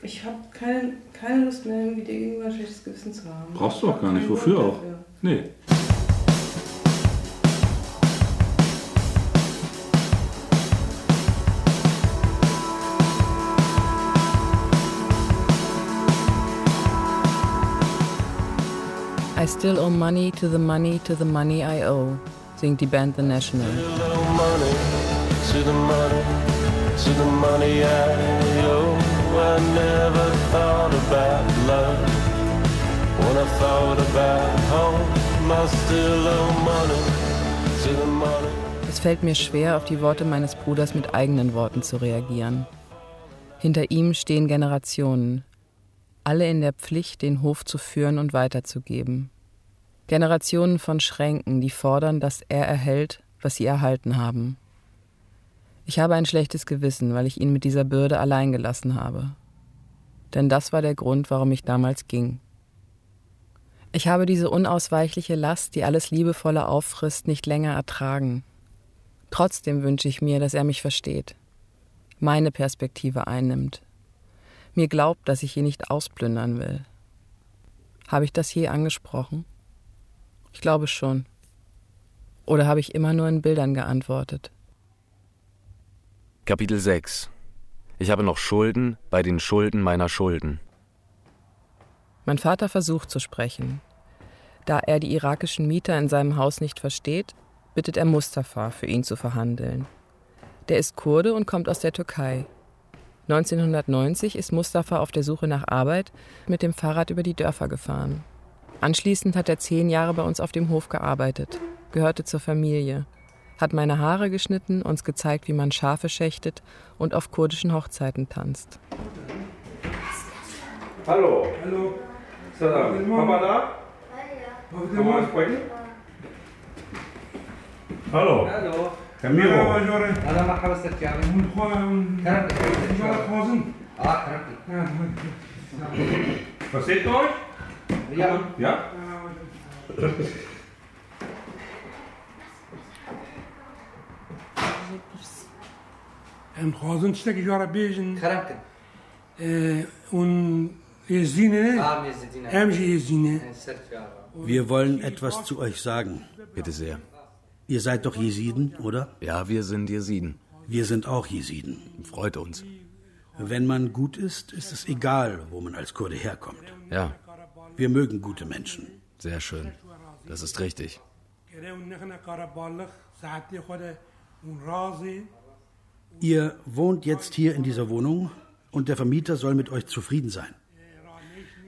Ich habe keine, keine Lust mehr, irgendwie dir gegenüber ein schlechtes Gewissen zu haben. Brauchst du auch gar nicht. Wofür auch? dafür. Nee. Still owe money to the money to the money I owe, singt die Band The National. Es fällt mir schwer, auf die Worte meines Bruders mit eigenen Worten zu reagieren. Hinter ihm stehen Generationen, alle in der Pflicht, den Hof zu führen und weiterzugeben. Generationen von Schränken, die fordern, dass er erhält, was sie erhalten haben. Ich habe ein schlechtes Gewissen, weil ich ihn mit dieser Bürde allein gelassen habe. Denn das war der Grund, warum ich damals ging. Ich habe diese unausweichliche Last, die alles Liebevolle auffrisst, nicht länger ertragen. Trotzdem wünsche ich mir, dass er mich versteht, meine Perspektive einnimmt, mir glaubt, dass ich ihn nicht ausplündern will. Habe ich das je angesprochen? Ich glaube schon. Oder habe ich immer nur in Bildern geantwortet? Kapitel 6 Ich habe noch Schulden bei den Schulden meiner Schulden. Mein Vater versucht zu sprechen. Da er die irakischen Mieter in seinem Haus nicht versteht, bittet er Mustafa, für ihn zu verhandeln. Der ist Kurde und kommt aus der Türkei. 1990 ist Mustafa auf der Suche nach Arbeit mit dem Fahrrad über die Dörfer gefahren. Anschließend hat er zehn Jahre bei uns auf dem Hof gearbeitet, gehörte zur Familie, hat meine Haare geschnitten, uns gezeigt, wie man Schafe schächtet und auf kurdischen Hochzeiten tanzt. Hallo. Hallo. Salam. Papa da? Kann man sprechen? Hallo. Hallo. Herr Miro. أنا مرحبا ست يعني كرمتي اه كرمتي Versteht ihr euch? Ja. Ja? Em xwazin tiştekî jara bêjin Xeremkin. un êzîne ne? Ah, êzîne. Wir wollen etwas zu euch sagen. Bitte sehr. Ihr seid doch Jesiden, oder? Ja, wir sind Jesiden. Wir sind auch Jesiden. Freut uns. Wenn man gut ist, ist es egal, wo man als Kurde herkommt. Ja. Wir mögen gute Menschen. Sehr schön. Das ist richtig. Ihr wohnt jetzt hier in dieser Wohnung und der Vermieter soll mit euch zufrieden sein.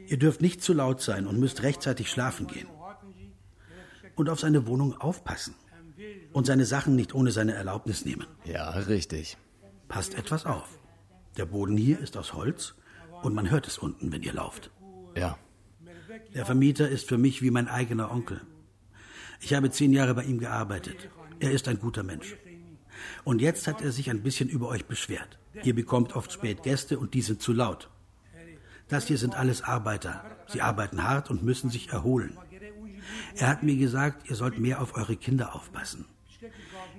Ihr dürft nicht zu laut sein und müsst rechtzeitig schlafen gehen. Und auf seine Wohnung aufpassen. Und seine Sachen nicht ohne seine Erlaubnis nehmen. Ja, richtig. Passt etwas auf. Der Boden hier ist aus Holz und man hört es unten, wenn ihr lauft. Ja. Der Vermieter ist für mich wie mein eigener Onkel. Ich habe zehn Jahre bei ihm gearbeitet. Er ist ein guter Mensch. Und jetzt hat er sich ein bisschen über euch beschwert. Ihr bekommt oft spät Gäste und die sind zu laut. Das hier sind alles Arbeiter. Sie arbeiten hart und müssen sich erholen. Er hat mir gesagt, ihr sollt mehr auf eure Kinder aufpassen.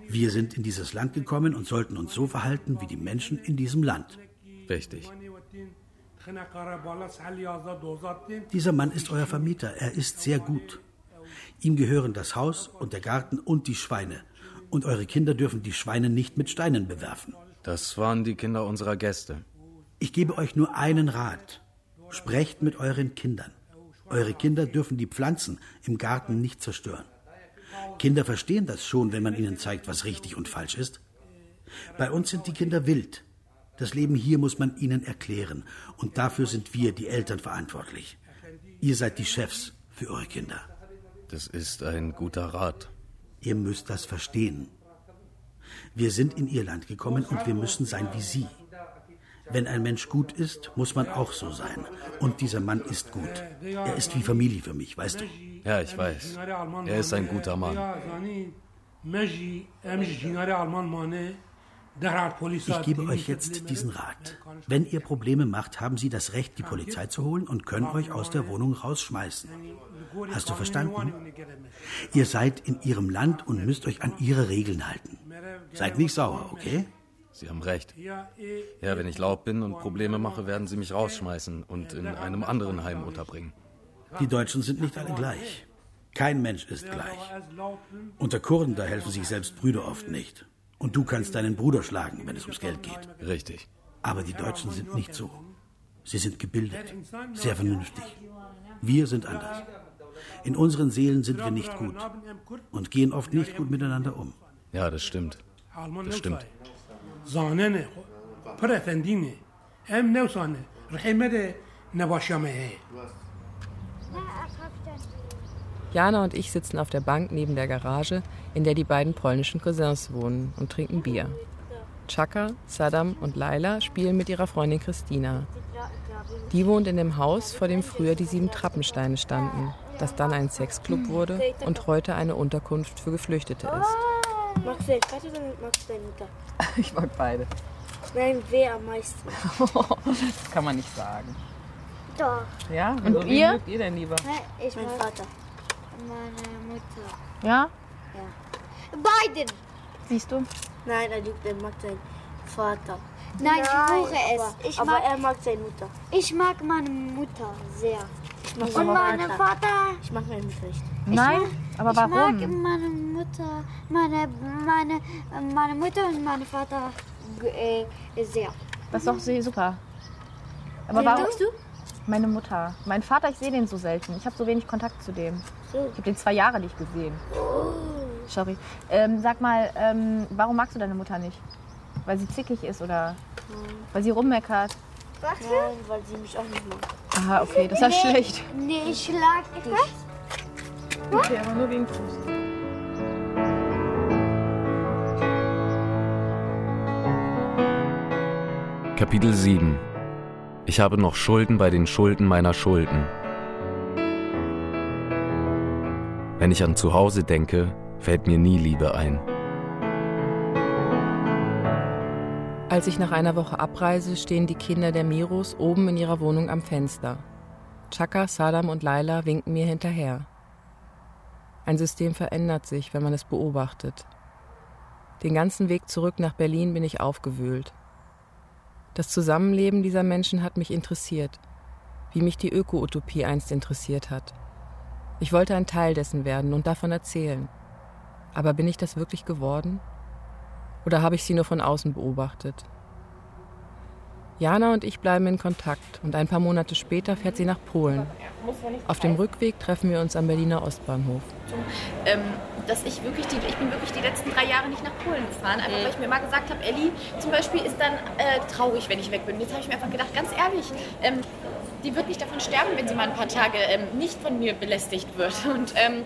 Wir sind in dieses Land gekommen und sollten uns so verhalten wie die Menschen in diesem Land. Richtig. Dieser Mann ist euer Vermieter. Er ist sehr gut. Ihm gehören das Haus und der Garten und die Schweine. Und eure Kinder dürfen die Schweine nicht mit Steinen bewerfen. Das waren die Kinder unserer Gäste. Ich gebe euch nur einen Rat. Sprecht mit euren Kindern. Eure Kinder dürfen die Pflanzen im Garten nicht zerstören. Kinder verstehen das schon, wenn man ihnen zeigt, was richtig und falsch ist. Bei uns sind die Kinder wild. Das Leben hier muss man ihnen erklären. Und dafür sind wir, die Eltern, verantwortlich. Ihr seid die Chefs für eure Kinder. Das ist ein guter Rat. Ihr müsst das verstehen. Wir sind in ihr Land gekommen und wir müssen sein wie sie. Wenn ein Mensch gut ist, muss man auch so sein. Und dieser Mann ist gut. Er ist wie Familie für mich, weißt du? Ja, ich weiß. Er ist ein guter Mann. Ich gebe euch jetzt diesen Rat. Wenn ihr Probleme macht, haben Sie das Recht, die Polizei zu holen und können euch aus der Wohnung rausschmeißen. Hast du verstanden? Ihr seid in Ihrem Land und müsst euch an Ihre Regeln halten. Seid nicht sauer, okay? Sie haben recht. Ja, wenn ich laut bin und Probleme mache, werden Sie mich rausschmeißen und in einem anderen Heim unterbringen. Die Deutschen sind nicht alle gleich. Kein Mensch ist gleich. Unter Kurden, da helfen sich selbst Brüder oft nicht. Und du kannst deinen Bruder schlagen, wenn es ums Geld geht. Richtig. Aber die Deutschen sind nicht so. Sie sind gebildet, sehr vernünftig. Wir sind anders. In unseren Seelen sind wir nicht gut und gehen oft nicht gut miteinander um. Ja, das stimmt. Das stimmt. Jana und ich sitzen auf der Bank neben der Garage, in der die beiden polnischen Cousins wohnen, und trinken Bier. Chaka, Saddam und Laila spielen mit ihrer Freundin Christina. Die wohnt in dem Haus, vor dem früher die sieben Trappensteine standen, das dann ein Sexclub wurde und heute eine Unterkunft für Geflüchtete ist. Magst du deinen Vater oder magst du deine Mutter? Ich mag beide. Nein, wer am meisten? das kann man nicht sagen. Doch. Ja? Und wen ihr? mögt ihr denn lieber? Ich mein Vater. Meine Mutter. Ja? Ja. Beiden! Siehst du? Nein, er liebt, er mag seinen Vater. Nein, ich fluche es. aber- Ich aber mag- er mag seine Mutter. Ich mag meine Mutter sehr. Ich mag Und meinen Vater. Ich mag meine Mutter nicht. Nein? Aber ich warum? mag meine Mutter, meine, meine, meine Mutter und meinen Vater äh, sehr. Das ist doch sehr super. Aber Wen warum? du? Meine Mutter. Mein Vater, ich sehe den so selten. Ich habe so wenig Kontakt zu dem. Ich habe den zwei Jahre nicht gesehen. Sorry. Ähm, sag mal, ähm, warum magst du deine Mutter nicht? Weil sie zickig ist oder weil sie rummeckert? Nein, weil sie mich auch nicht mag. Aha, okay, das ist Nee, schlecht. Nee, ich schlag dich. Okay, aber nur wegen Fuß. Kapitel 7 Ich habe noch Schulden bei den Schulden meiner Schulden. Wenn ich an zu Hause denke, fällt mir nie Liebe ein. Als ich nach einer Woche abreise, stehen die Kinder der Miros oben in ihrer Wohnung am Fenster. Chaka, Sadam und Laila winken mir hinterher. Ein System verändert sich, wenn man es beobachtet. Den ganzen Weg zurück nach Berlin bin ich aufgewühlt. Das Zusammenleben dieser Menschen hat mich interessiert, wie mich die Öko-Utopie einst interessiert hat. Ich wollte ein Teil dessen werden und davon erzählen. Aber bin ich das wirklich geworden? Oder habe ich sie nur von außen beobachtet? Jana und ich bleiben in Kontakt und ein paar Monate später fährt sie nach Polen. Auf dem Rückweg treffen wir uns am Berliner Ostbahnhof. Ähm, dass ich wirklich die, ich bin wirklich die letzten drei Jahre nicht nach Polen gefahren, einfach weil ich mir immer gesagt habe, Ellie zum Beispiel ist dann äh, traurig, wenn ich weg bin. Jetzt habe ich mir einfach gedacht, ganz ehrlich, ähm, die wird nicht davon sterben, wenn sie mal ein paar Tage ähm, nicht von mir belästigt wird. Und ähm,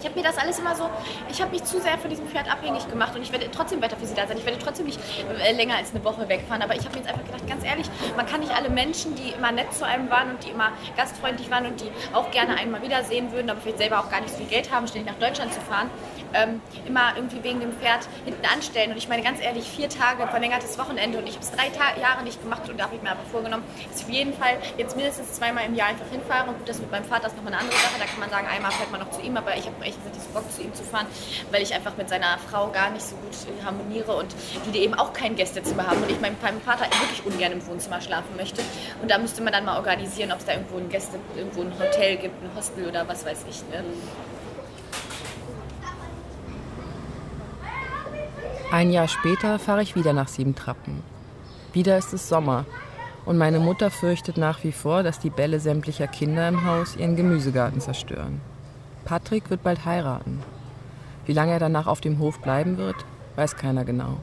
ich habe mir das alles immer so, ich habe mich zu sehr von diesem Pferd abhängig gemacht und ich werde trotzdem weiter für sie da sein. Ich werde trotzdem nicht äh, länger als eine Woche wegfahren. Aber ich habe mir jetzt einfach gedacht, ganz ehrlich, man kann nicht alle Menschen, die immer nett zu einem waren und die immer gastfreundlich waren und die auch gerne einmal wiedersehen würden, aber vielleicht selber auch gar nicht so viel Geld haben, ständig nach Deutschland zu fahren, ähm, immer irgendwie wegen dem Pferd hinten anstellen. Und ich meine ganz ehrlich, vier Tage verlängertes Wochenende und ich habe es drei Ta Jahre nicht gemacht und da habe ich mir aber vorgenommen, dass ich auf jeden Fall jetzt mindestens zweimal im Jahr einfach hinfahre. Und gut, das mit meinem Vater ist nochmal eine andere Sache. Da kann man sagen, einmal fährt man noch zu ihm, aber ich habe echt gesagt, ich Bock zu ihm zu fahren, weil ich einfach mit seiner Frau gar nicht so gut harmoniere und die eben auch kein Gästezimmer haben und ich meinem Vater wirklich ungern im Wohnzimmer schlafen möchte. Und da müsste man dann mal organisieren, ob es da irgendwo ein Gäste, irgendwo ein Hotel gibt, ein Hostel oder was weiß ich. Ne? Ein Jahr später fahre ich wieder nach Siebentrappen. Wieder ist es Sommer und meine Mutter fürchtet nach wie vor, dass die Bälle sämtlicher Kinder im Haus ihren Gemüsegarten zerstören. Patrick wird bald heiraten. Wie lange er danach auf dem Hof bleiben wird, weiß keiner genau.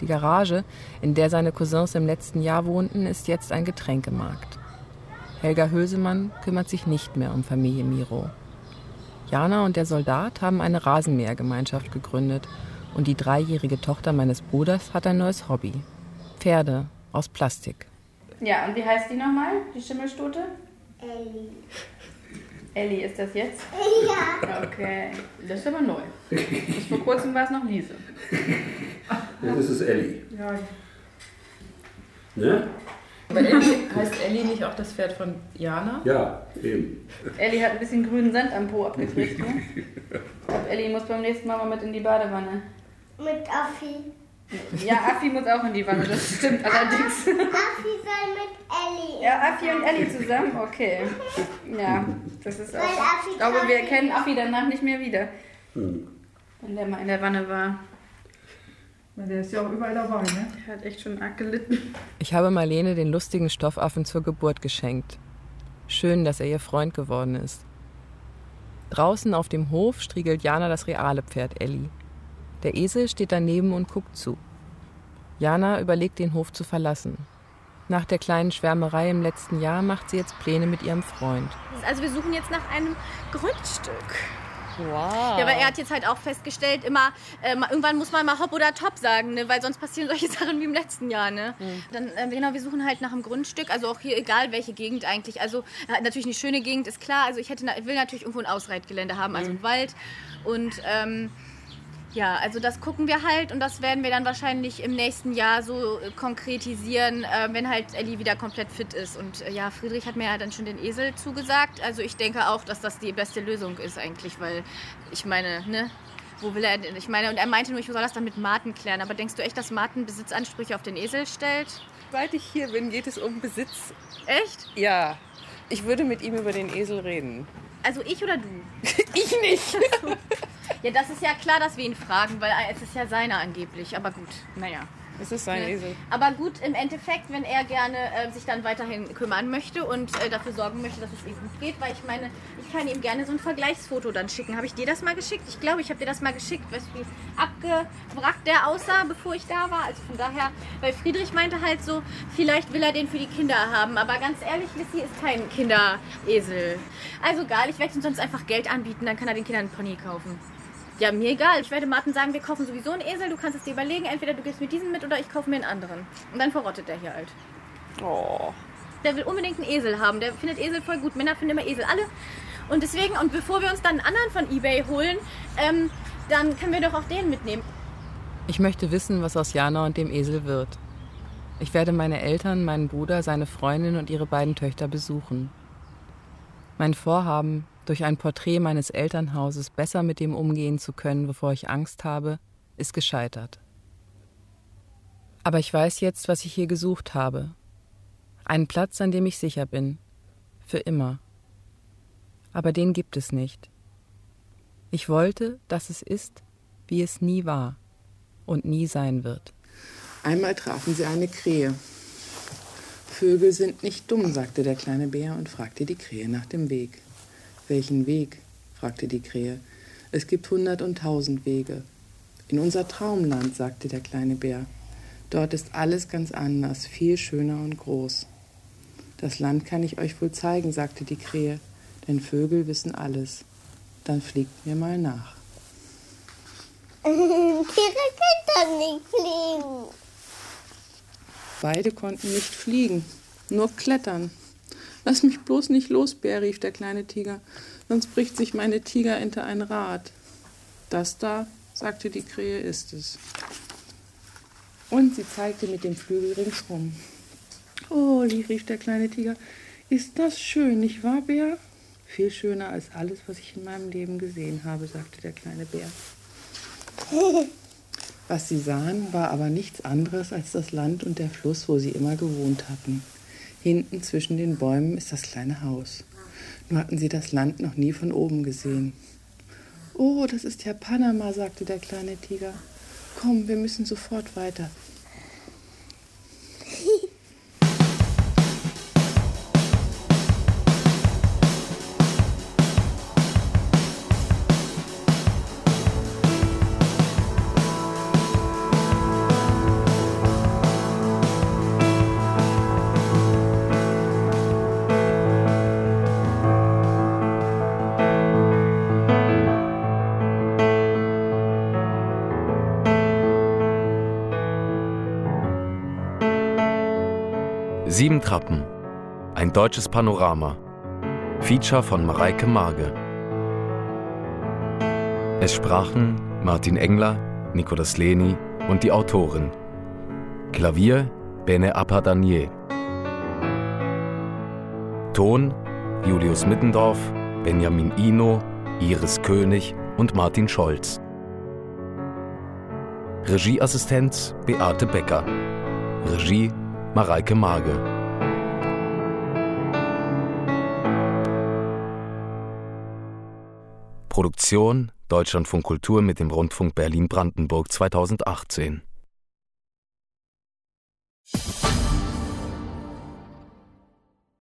Die Garage, in der seine Cousins im letzten Jahr wohnten, ist jetzt ein Getränkemarkt. Helga Hösemann kümmert sich nicht mehr um Familie Miro. Jana und der Soldat haben eine Rasenmähergemeinschaft gegründet und die dreijährige Tochter meines Bruders hat ein neues Hobby. Pferde aus Plastik. Ja, und wie heißt die nochmal, die Schimmelstute? Ellie. Ellie, ist das jetzt? Ja. Okay, das ist aber neu. Bis vor kurzem war es noch Liese. Jetzt ist es Ellie. Ja. Ne? Aber Ellie, heißt Ellie nicht auch das Pferd von Jana? Ja, eben. Ellie hat ein bisschen grünen Sand am Po abgekriegt, ne? Ich glaube, Ellie muss beim nächsten Mal mal mit in die Badewanne. Mit Affi. Ja, Affi muss auch in die Wanne, das stimmt allerdings. Affi soll mit Ellie. Ja, Affi und Ellie zusammen, okay. Ja, das ist auch. Affi Ich glaube, wir nicht kennen mehr. Affi danach nicht mehr wieder, Hm. wenn der mal in der Wanne war. Der ist ja auch überall dabei, ne? Der hat echt schon arg gelitten. Ich habe Marlene den lustigen Stoffaffen zur Geburt geschenkt. Schön, dass er ihr Freund geworden ist. Draußen auf dem Hof striegelt Jana das reale Pferd Elli. Der Esel steht daneben und guckt zu. Jana überlegt, den Hof zu verlassen. Nach der kleinen Schwärmerei im letzten Jahr macht sie jetzt Pläne mit ihrem Freund. Also wir suchen jetzt nach einem Grundstück. Wow. Ja, aber er hat jetzt halt auch festgestellt, immer, äh, irgendwann muss man mal hopp oder top sagen, ne? weil sonst passieren solche Sachen wie im letzten Jahr. Ne? Dann, äh, genau, wir suchen halt nach einem Grundstück, also auch hier, egal welche Gegend eigentlich. Also äh, natürlich eine schöne Gegend, ist klar. Also ich hätte, will natürlich irgendwo ein Ausreitgelände haben, also einen Wald. Und ähm, ja, also das gucken wir halt und das werden wir dann wahrscheinlich im nächsten Jahr so äh, konkretisieren, äh, wenn halt Ellie wieder komplett fit ist. Und äh, ja, Friedrich hat mir ja dann schon den Esel zugesagt. Also ich denke auch, dass das die beste Lösung ist eigentlich, weil ich meine, ne? Wo will er denn? Ich meine, und er meinte nur, ich soll das dann mit Martin klären. Aber denkst du echt, dass Martin Besitzansprüche auf den Esel stellt? Seit ich hier bin, geht es um Besitz. Echt? Ja. Ich würde mit ihm über den Esel reden. Also ich oder du? ich nicht. Ja, das ist ja klar, dass wir ihn fragen, weil es ist ja seiner angeblich. Aber gut, naja. Es ist sein Ne? Esel. Aber gut, im Endeffekt, wenn er gerne äh, sich dann weiterhin kümmern möchte und äh, dafür sorgen möchte, dass es ihm gut geht, weil ich meine, ich kann ihm gerne so ein Vergleichsfoto dann schicken. Habe ich dir das mal geschickt? Ich glaube, ich habe dir das mal geschickt, weißt du, wie abgewrackt der aussah, bevor ich da war. Also von daher, weil Friedrich meinte halt so, vielleicht will er den für die Kinder haben. Aber ganz ehrlich, Lissy ist kein Kinderesel. Also egal, ich werde ihm sonst einfach Geld anbieten, dann kann er den Kindern einen Pony kaufen. Ja, mir egal. Ich werde Martin sagen, wir kaufen sowieso einen Esel. Du kannst es dir überlegen. Entweder du gehst mit diesem mit oder ich kaufe mir einen anderen. Und dann verrottet der hier halt. Oh. Der will unbedingt einen Esel haben. Der findet Esel voll gut. Männer finden immer Esel alle. Und deswegen, und bevor wir uns dann einen anderen von Ebay holen, ähm, dann können wir doch auch den mitnehmen. Ich möchte wissen, was aus Jana und dem Esel wird. Ich werde meine Eltern, meinen Bruder, seine Freundin und ihre beiden Töchter besuchen. Mein Vorhaben, durch ein Porträt meines Elternhauses besser mit dem umgehen zu können, bevor ich Angst habe, ist gescheitert. Aber ich weiß jetzt, was ich hier gesucht habe. Einen Platz, an dem ich sicher bin. Für immer. Aber den gibt es nicht. Ich wollte, dass es ist, wie es nie war und nie sein wird. Einmal trafen sie eine Krähe. Vögel sind nicht dumm, sagte der kleine Bär und fragte die Krähe nach dem Weg. Welchen Weg? fragte die Krähe. Es gibt hundert und tausend Wege. In unser Traumland, sagte der kleine Bär. Dort ist alles ganz anders, viel schöner und groß. Das Land kann ich euch wohl zeigen, sagte die Krähe, denn Vögel wissen alles. Dann fliegt mir mal nach. Tiere können doch nicht fliegen. Beide konnten nicht fliegen, nur klettern. Lass mich bloß nicht los, Bär, rief der kleine Tiger, sonst bricht sich meine Tigerente ein Rad. Das da, sagte die Krähe, ist es. Und sie zeigte mit dem Flügel ringsrum. Oh, rief der kleine Tiger, ist das schön, nicht wahr, Bär? Viel schöner als alles, was ich in meinem Leben gesehen habe, sagte der kleine Bär. Was sie sahen, war aber nichts anderes als das Land und der Fluss, wo sie immer gewohnt hatten. Hinten zwischen den Bäumen ist das kleine Haus. Nur hatten sie das Land noch nie von oben gesehen. Oh, das ist ja Panama, sagte der kleine Tiger. Komm, wir müssen sofort weiter. Trappen. Ein deutsches Panorama. Feature von Mareike Marge. Es sprachen Martin Engler, Nicolas Leni und die Autorin. Klavier Bene Apadanier. Ton Julius Mittendorf, Benjamin Ino, Iris König und Martin Scholz. Regieassistenz Beate Becker. Regie Mareike Marge. Produktion Deutschlandfunk Kultur mit dem Rundfunk Berlin-Brandenburg 2018.